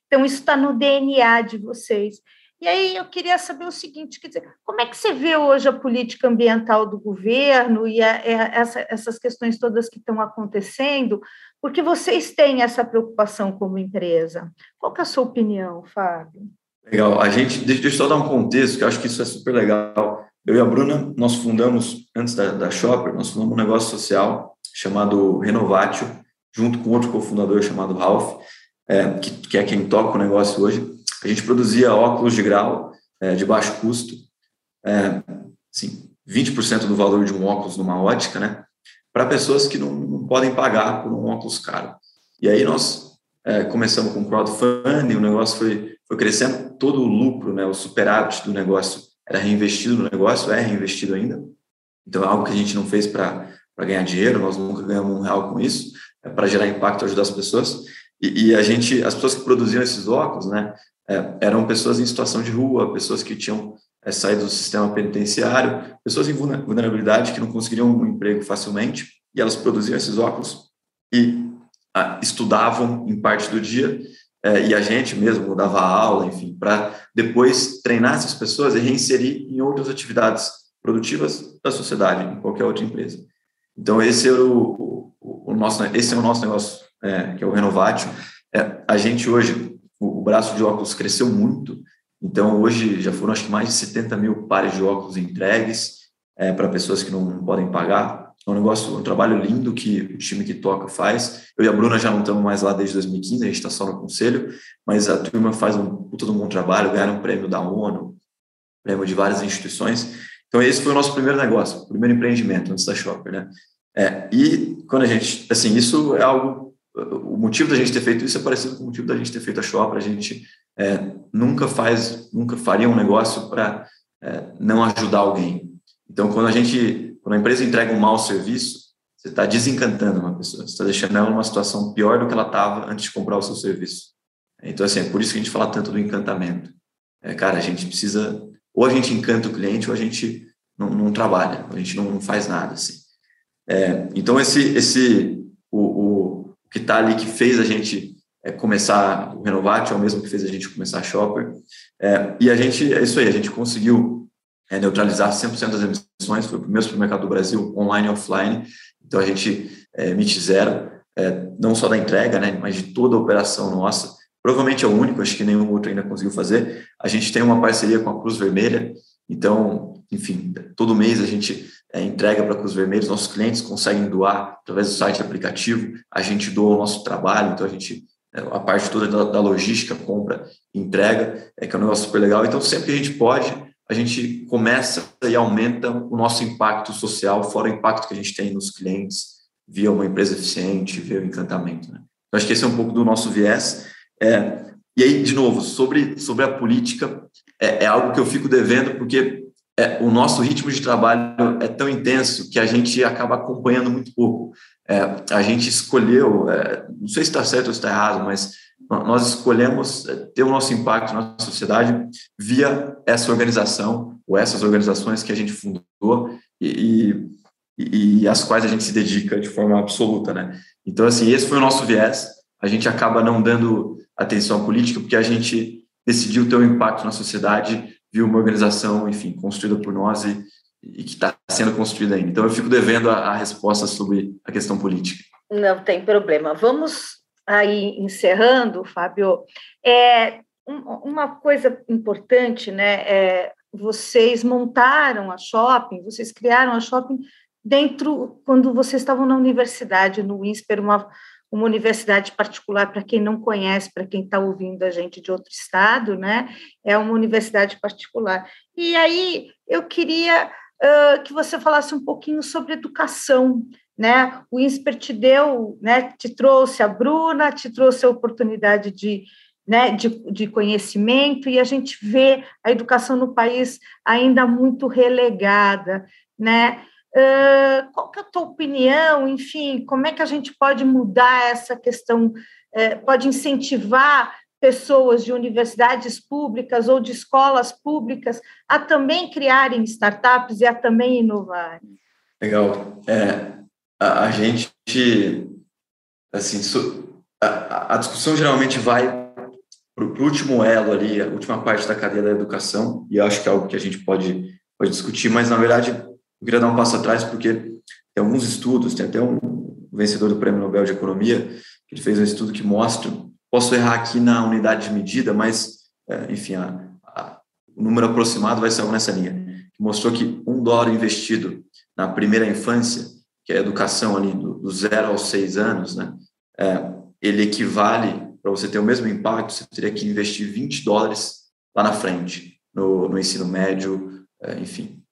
Então, isso está no DNA de vocês. E aí eu queria saber o seguinte, quer dizer, como é que você vê hoje a política ambiental do governo e a, a, essa, essas questões todas que estão acontecendo, porque vocês têm essa preocupação como empresa. Qual é a sua opinião, Fábio? Legal. A gente, deixa eu só dar um contexto, que eu acho que isso é super legal. Eu e a Bruna, nós fundamos, antes da, da Shopper, nós fundamos um negócio social chamado Renovatio, junto com outro cofundador chamado Ralph, é, que, que, é quem toca o negócio hoje. A gente produzia óculos de grau é, de baixo custo, é, assim, 20% do valor de um óculos numa ótica, né? para pessoas que não, não, podem pagar por um óculos caro. E aí nós é, começamos com crowdfunding, o negócio foi, foi crescendo, todo o lucro, né, o superávit do negócio era reinvestido no negócio, é reinvestido ainda. Então é algo que a gente não fez para ganhar dinheiro, nós nunca ganhamos um real com isso, é para gerar impacto, ajudar as pessoas. E, e, a gente, as pessoas que produziam esses óculos, né, é, eram pessoas em situação de rua, pessoas que tinham é, saído do sistema penitenciário, pessoas em vulnerabilidade que não conseguiriam um emprego facilmente, e elas produziam esses óculos e a, estudavam em parte do dia, e a gente mesmo dava aula, enfim, para depois treinar essas pessoas e reinserir em outras atividades produtivas da sociedade, em qualquer outra empresa. Então, esse, era o, o, o nosso, esse é o nosso negócio, é, que é o Renovatio. É, a gente hoje, o, o braço de óculos cresceu muito, então hoje já foram acho que mais de 70 mil pares de óculos entregues é, para pessoas que não, não, podem pagar. É um negócio, um trabalho lindo que o time que toca faz. Eu e a Bruna já não estamos mais lá desde 2015, a gente está só no conselho, mas a turma faz um todo um bom trabalho, ganharam um prêmio da ONU, prêmio de várias instituições. Então esse foi o nosso primeiro negócio, primeiro empreendimento antes da Shopper, né? É, e quando a gente, assim, isso é algo, o motivo da gente ter feito isso é parecido com o motivo da gente ter feito a Shopper, a gente é, nunca faz, nunca faria um negócio para é, não ajudar alguém. Então, quando a gente, quando a empresa entrega um mau serviço, você está desencantando uma pessoa, você está deixando ela numa situação pior do que ela estava antes de comprar o seu serviço. Então, assim, é por isso que a gente fala tanto do encantamento. É, cara, a gente precisa, ou a gente encanta o cliente, ou a gente não, não trabalha, a gente não, não faz nada, assim. É, então, esse, esse o, o, o que está ali que fez a gente é, começar o Renovate, é o mesmo que fez a gente começar a Shopper. É, e a gente, é isso aí, a gente conseguiu é, neutralizar 100% das emissões, foi o primeiro supermercado do Brasil, online e offline. Então a gente é, emite zero, é, não só da entrega, né, mas de toda a operação nossa. Provavelmente é o único, acho que nenhum outro ainda conseguiu fazer. A gente tem uma parceria com a Cruz Vermelha, então, enfim, todo mês a gente é, entrega para Cruz Vermelha, nossos clientes conseguem doar através do site aplicativo, a gente doa o nosso trabalho, então a gente é, a parte toda da, da logística, compra, entrega, é que é um negócio super legal. Então, sempre que a gente pode, a gente começa e aumenta o nosso impacto social, fora o impacto que a gente tem nos clientes, via uma empresa eficiente, via o encantamento. Né? Então, acho que esse é um pouco do nosso viés. É, e aí, de novo, sobre, sobre a política, é, é algo que eu fico devendo, porque é, o nosso ritmo de trabalho é tão intenso que a gente acaba acompanhando muito pouco. É, a gente escolheu, é, não sei se está certo ou se está errado, mas nós escolhemos é, ter o nosso impacto na sociedade via essa organização ou essas organizações que a gente fundou e, e, e as quais a gente se dedica de forma absoluta, né? Então, assim, esse foi o nosso viés. A gente acaba não dando atenção à política porque a gente decidiu ter um impacto na sociedade via uma organização, enfim, construída por nós e, e que está sendo construída ainda. Então, eu fico devendo a, a resposta sobre a questão política. Não tem problema. Vamos aí encerrando, Fábio. É, uma coisa importante, né? É, vocês montaram a shopping, vocês criaram a shopping dentro, quando vocês estavam na universidade, no INSPER, uma, uma universidade particular, para quem não conhece, para quem está ouvindo a gente de outro estado, né? É uma universidade particular. E aí eu queria uh, que você falasse um pouquinho sobre educação, né? O INSPER te deu, né? Te trouxe a Bruna, te trouxe a oportunidade de, né? De, de conhecimento e a gente vê a educação no país ainda muito relegada, né? Uh, qual que é a tua opinião? Enfim, como é que a gente pode mudar essa questão? Uh, pode incentivar pessoas de universidades públicas ou de escolas públicas a também criarem startups e a também inovarem? Legal. É, a, a gente, assim, a, a, discussão geralmente vai para o último elo ali, a última parte da cadeia da educação, e acho que é algo que a gente pode, pode discutir, mas, na verdade, eu queria dar um passo atrás, porque tem alguns estudos, tem até um vencedor do Prêmio Nobel de Economia, que ele fez um estudo que mostra Posso errar aqui na unidade de medida, mas, é, enfim, a, a, o número aproximado vai ser algo nessa linha. Que mostrou que um dólar investido na primeira infância, que é a educação ali do, do zero aos seis anos, né, é, ele equivale, para você ter o mesmo impacto, você teria que investir 20 dólares lá na frente, no, no ensino médio, é, enfim,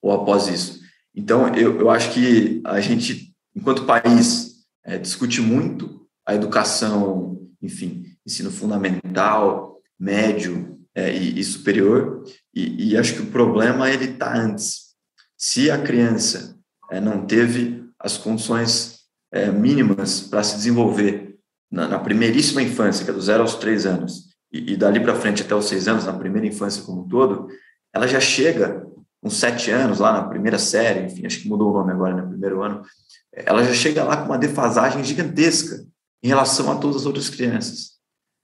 ou após isso. Então, eu, eu acho que a gente enquanto país, é, discute muito a educação, enfim, ensino fundamental, médio é, e, e, superior, e, e, acho que o problema ele está antes. Se a criança é, não teve as condições é, mínimas para se desenvolver na, na, primeiríssima infância, que é do zero aos três anos, e, e dali para frente até os seis anos, na primeira infância como um todo, ela já chega com sete anos, lá na primeira série, enfim, acho que mudou o nome agora, no né, primeiro ano, ela já chega lá com uma defasagem gigantesca em relação a todas as outras crianças.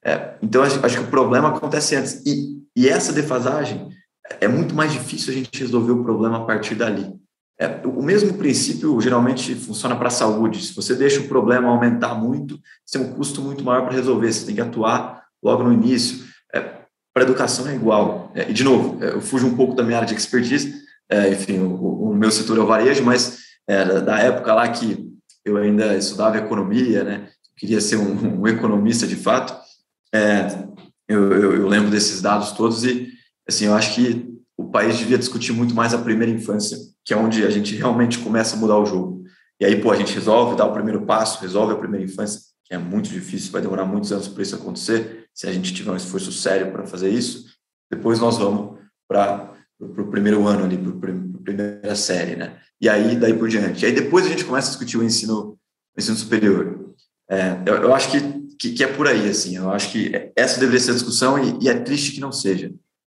É, então, acho, acho, que o problema acontece antes. E, e, essa defasagem é muito mais difícil a gente resolver o problema a partir dali. É, o mesmo princípio geralmente funciona para a saúde. Se você deixa o problema aumentar muito, você tem um custo muito maior para resolver. Você tem que atuar logo no início. É, para a educação é igual. É, e, de novo, é, eu fujo um pouco da minha área de expertise. É, enfim, o, o, meu setor é o varejo, mas da época lá que eu ainda estudava economia, né? queria ser um, um economista de fato. É, eu, eu, eu, lembro desses dados todos e, assim, eu acho que o país devia discutir muito mais a primeira infância, que é onde a gente realmente começa a mudar o jogo. E aí, pô, a gente resolve, dá o primeiro passo, resolve a primeira infância, que é muito difícil, vai demorar muitos anos para isso acontecer, se a gente tiver um esforço sério para fazer isso. Depois nós vamos para o primeiro ano ali, para a primeira série, né? E aí, daí por diante. E aí depois a gente começa a discutir o ensino, o ensino superior. É, eu, eu, acho que que, que, é por aí, assim. Eu acho que essa deveria ser a discussão e, e é triste que não seja.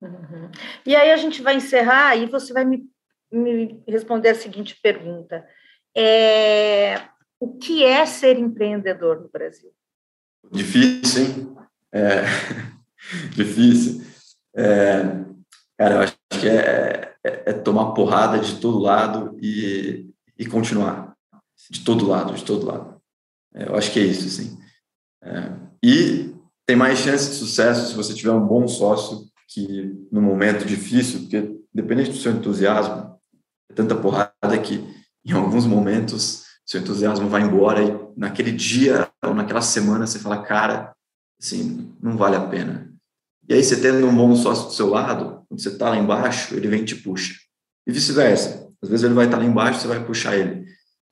Uhum. E aí a gente vai encerrar e você vai me, me responder a seguinte pergunta. É, o que é ser empreendedor no Brasil? Difícil, hein? É, difícil. É, cara, eu acho que é, é, é, tomar porrada de todo lado e, e continuar. De todo lado, de todo lado. É, eu acho que é isso, assim. É, e tem mais chance de sucesso se você tiver um bom sócio que, no momento difícil, porque dependente do seu entusiasmo, é tanta porrada que, em alguns momentos, seu entusiasmo vai embora e naquele dia ou naquela semana você fala, cara, assim, não vale a pena. E aí você tendo um bom sócio do seu lado, quando você está lá embaixo, ele vem e te puxa. E vice-versa. Às vezes ele vai estar tá lá embaixo, você vai puxar ele.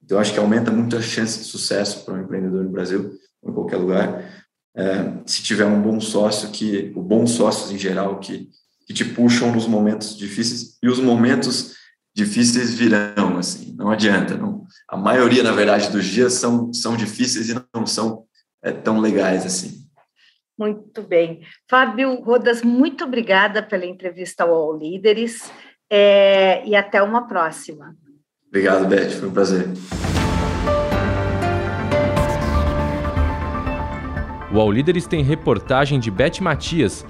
Então, eu acho que aumenta muito a chance de sucesso para um empreendedor no Brasil em qualquer lugar, é, se tiver um bom sócio, que o bons sócios em geral que, que te puxam nos momentos difíceis e os momentos difíceis virão, assim, não adianta. Não, a maioria, na verdade, dos dias são, são difíceis e não são é, tão legais assim. Muito bem. Fábio Rodas, muito obrigada pela entrevista ao All Líderes é, e até uma próxima. Obrigado, Beth, foi um prazer. O All Líderes tem reportagem de Beth Matias,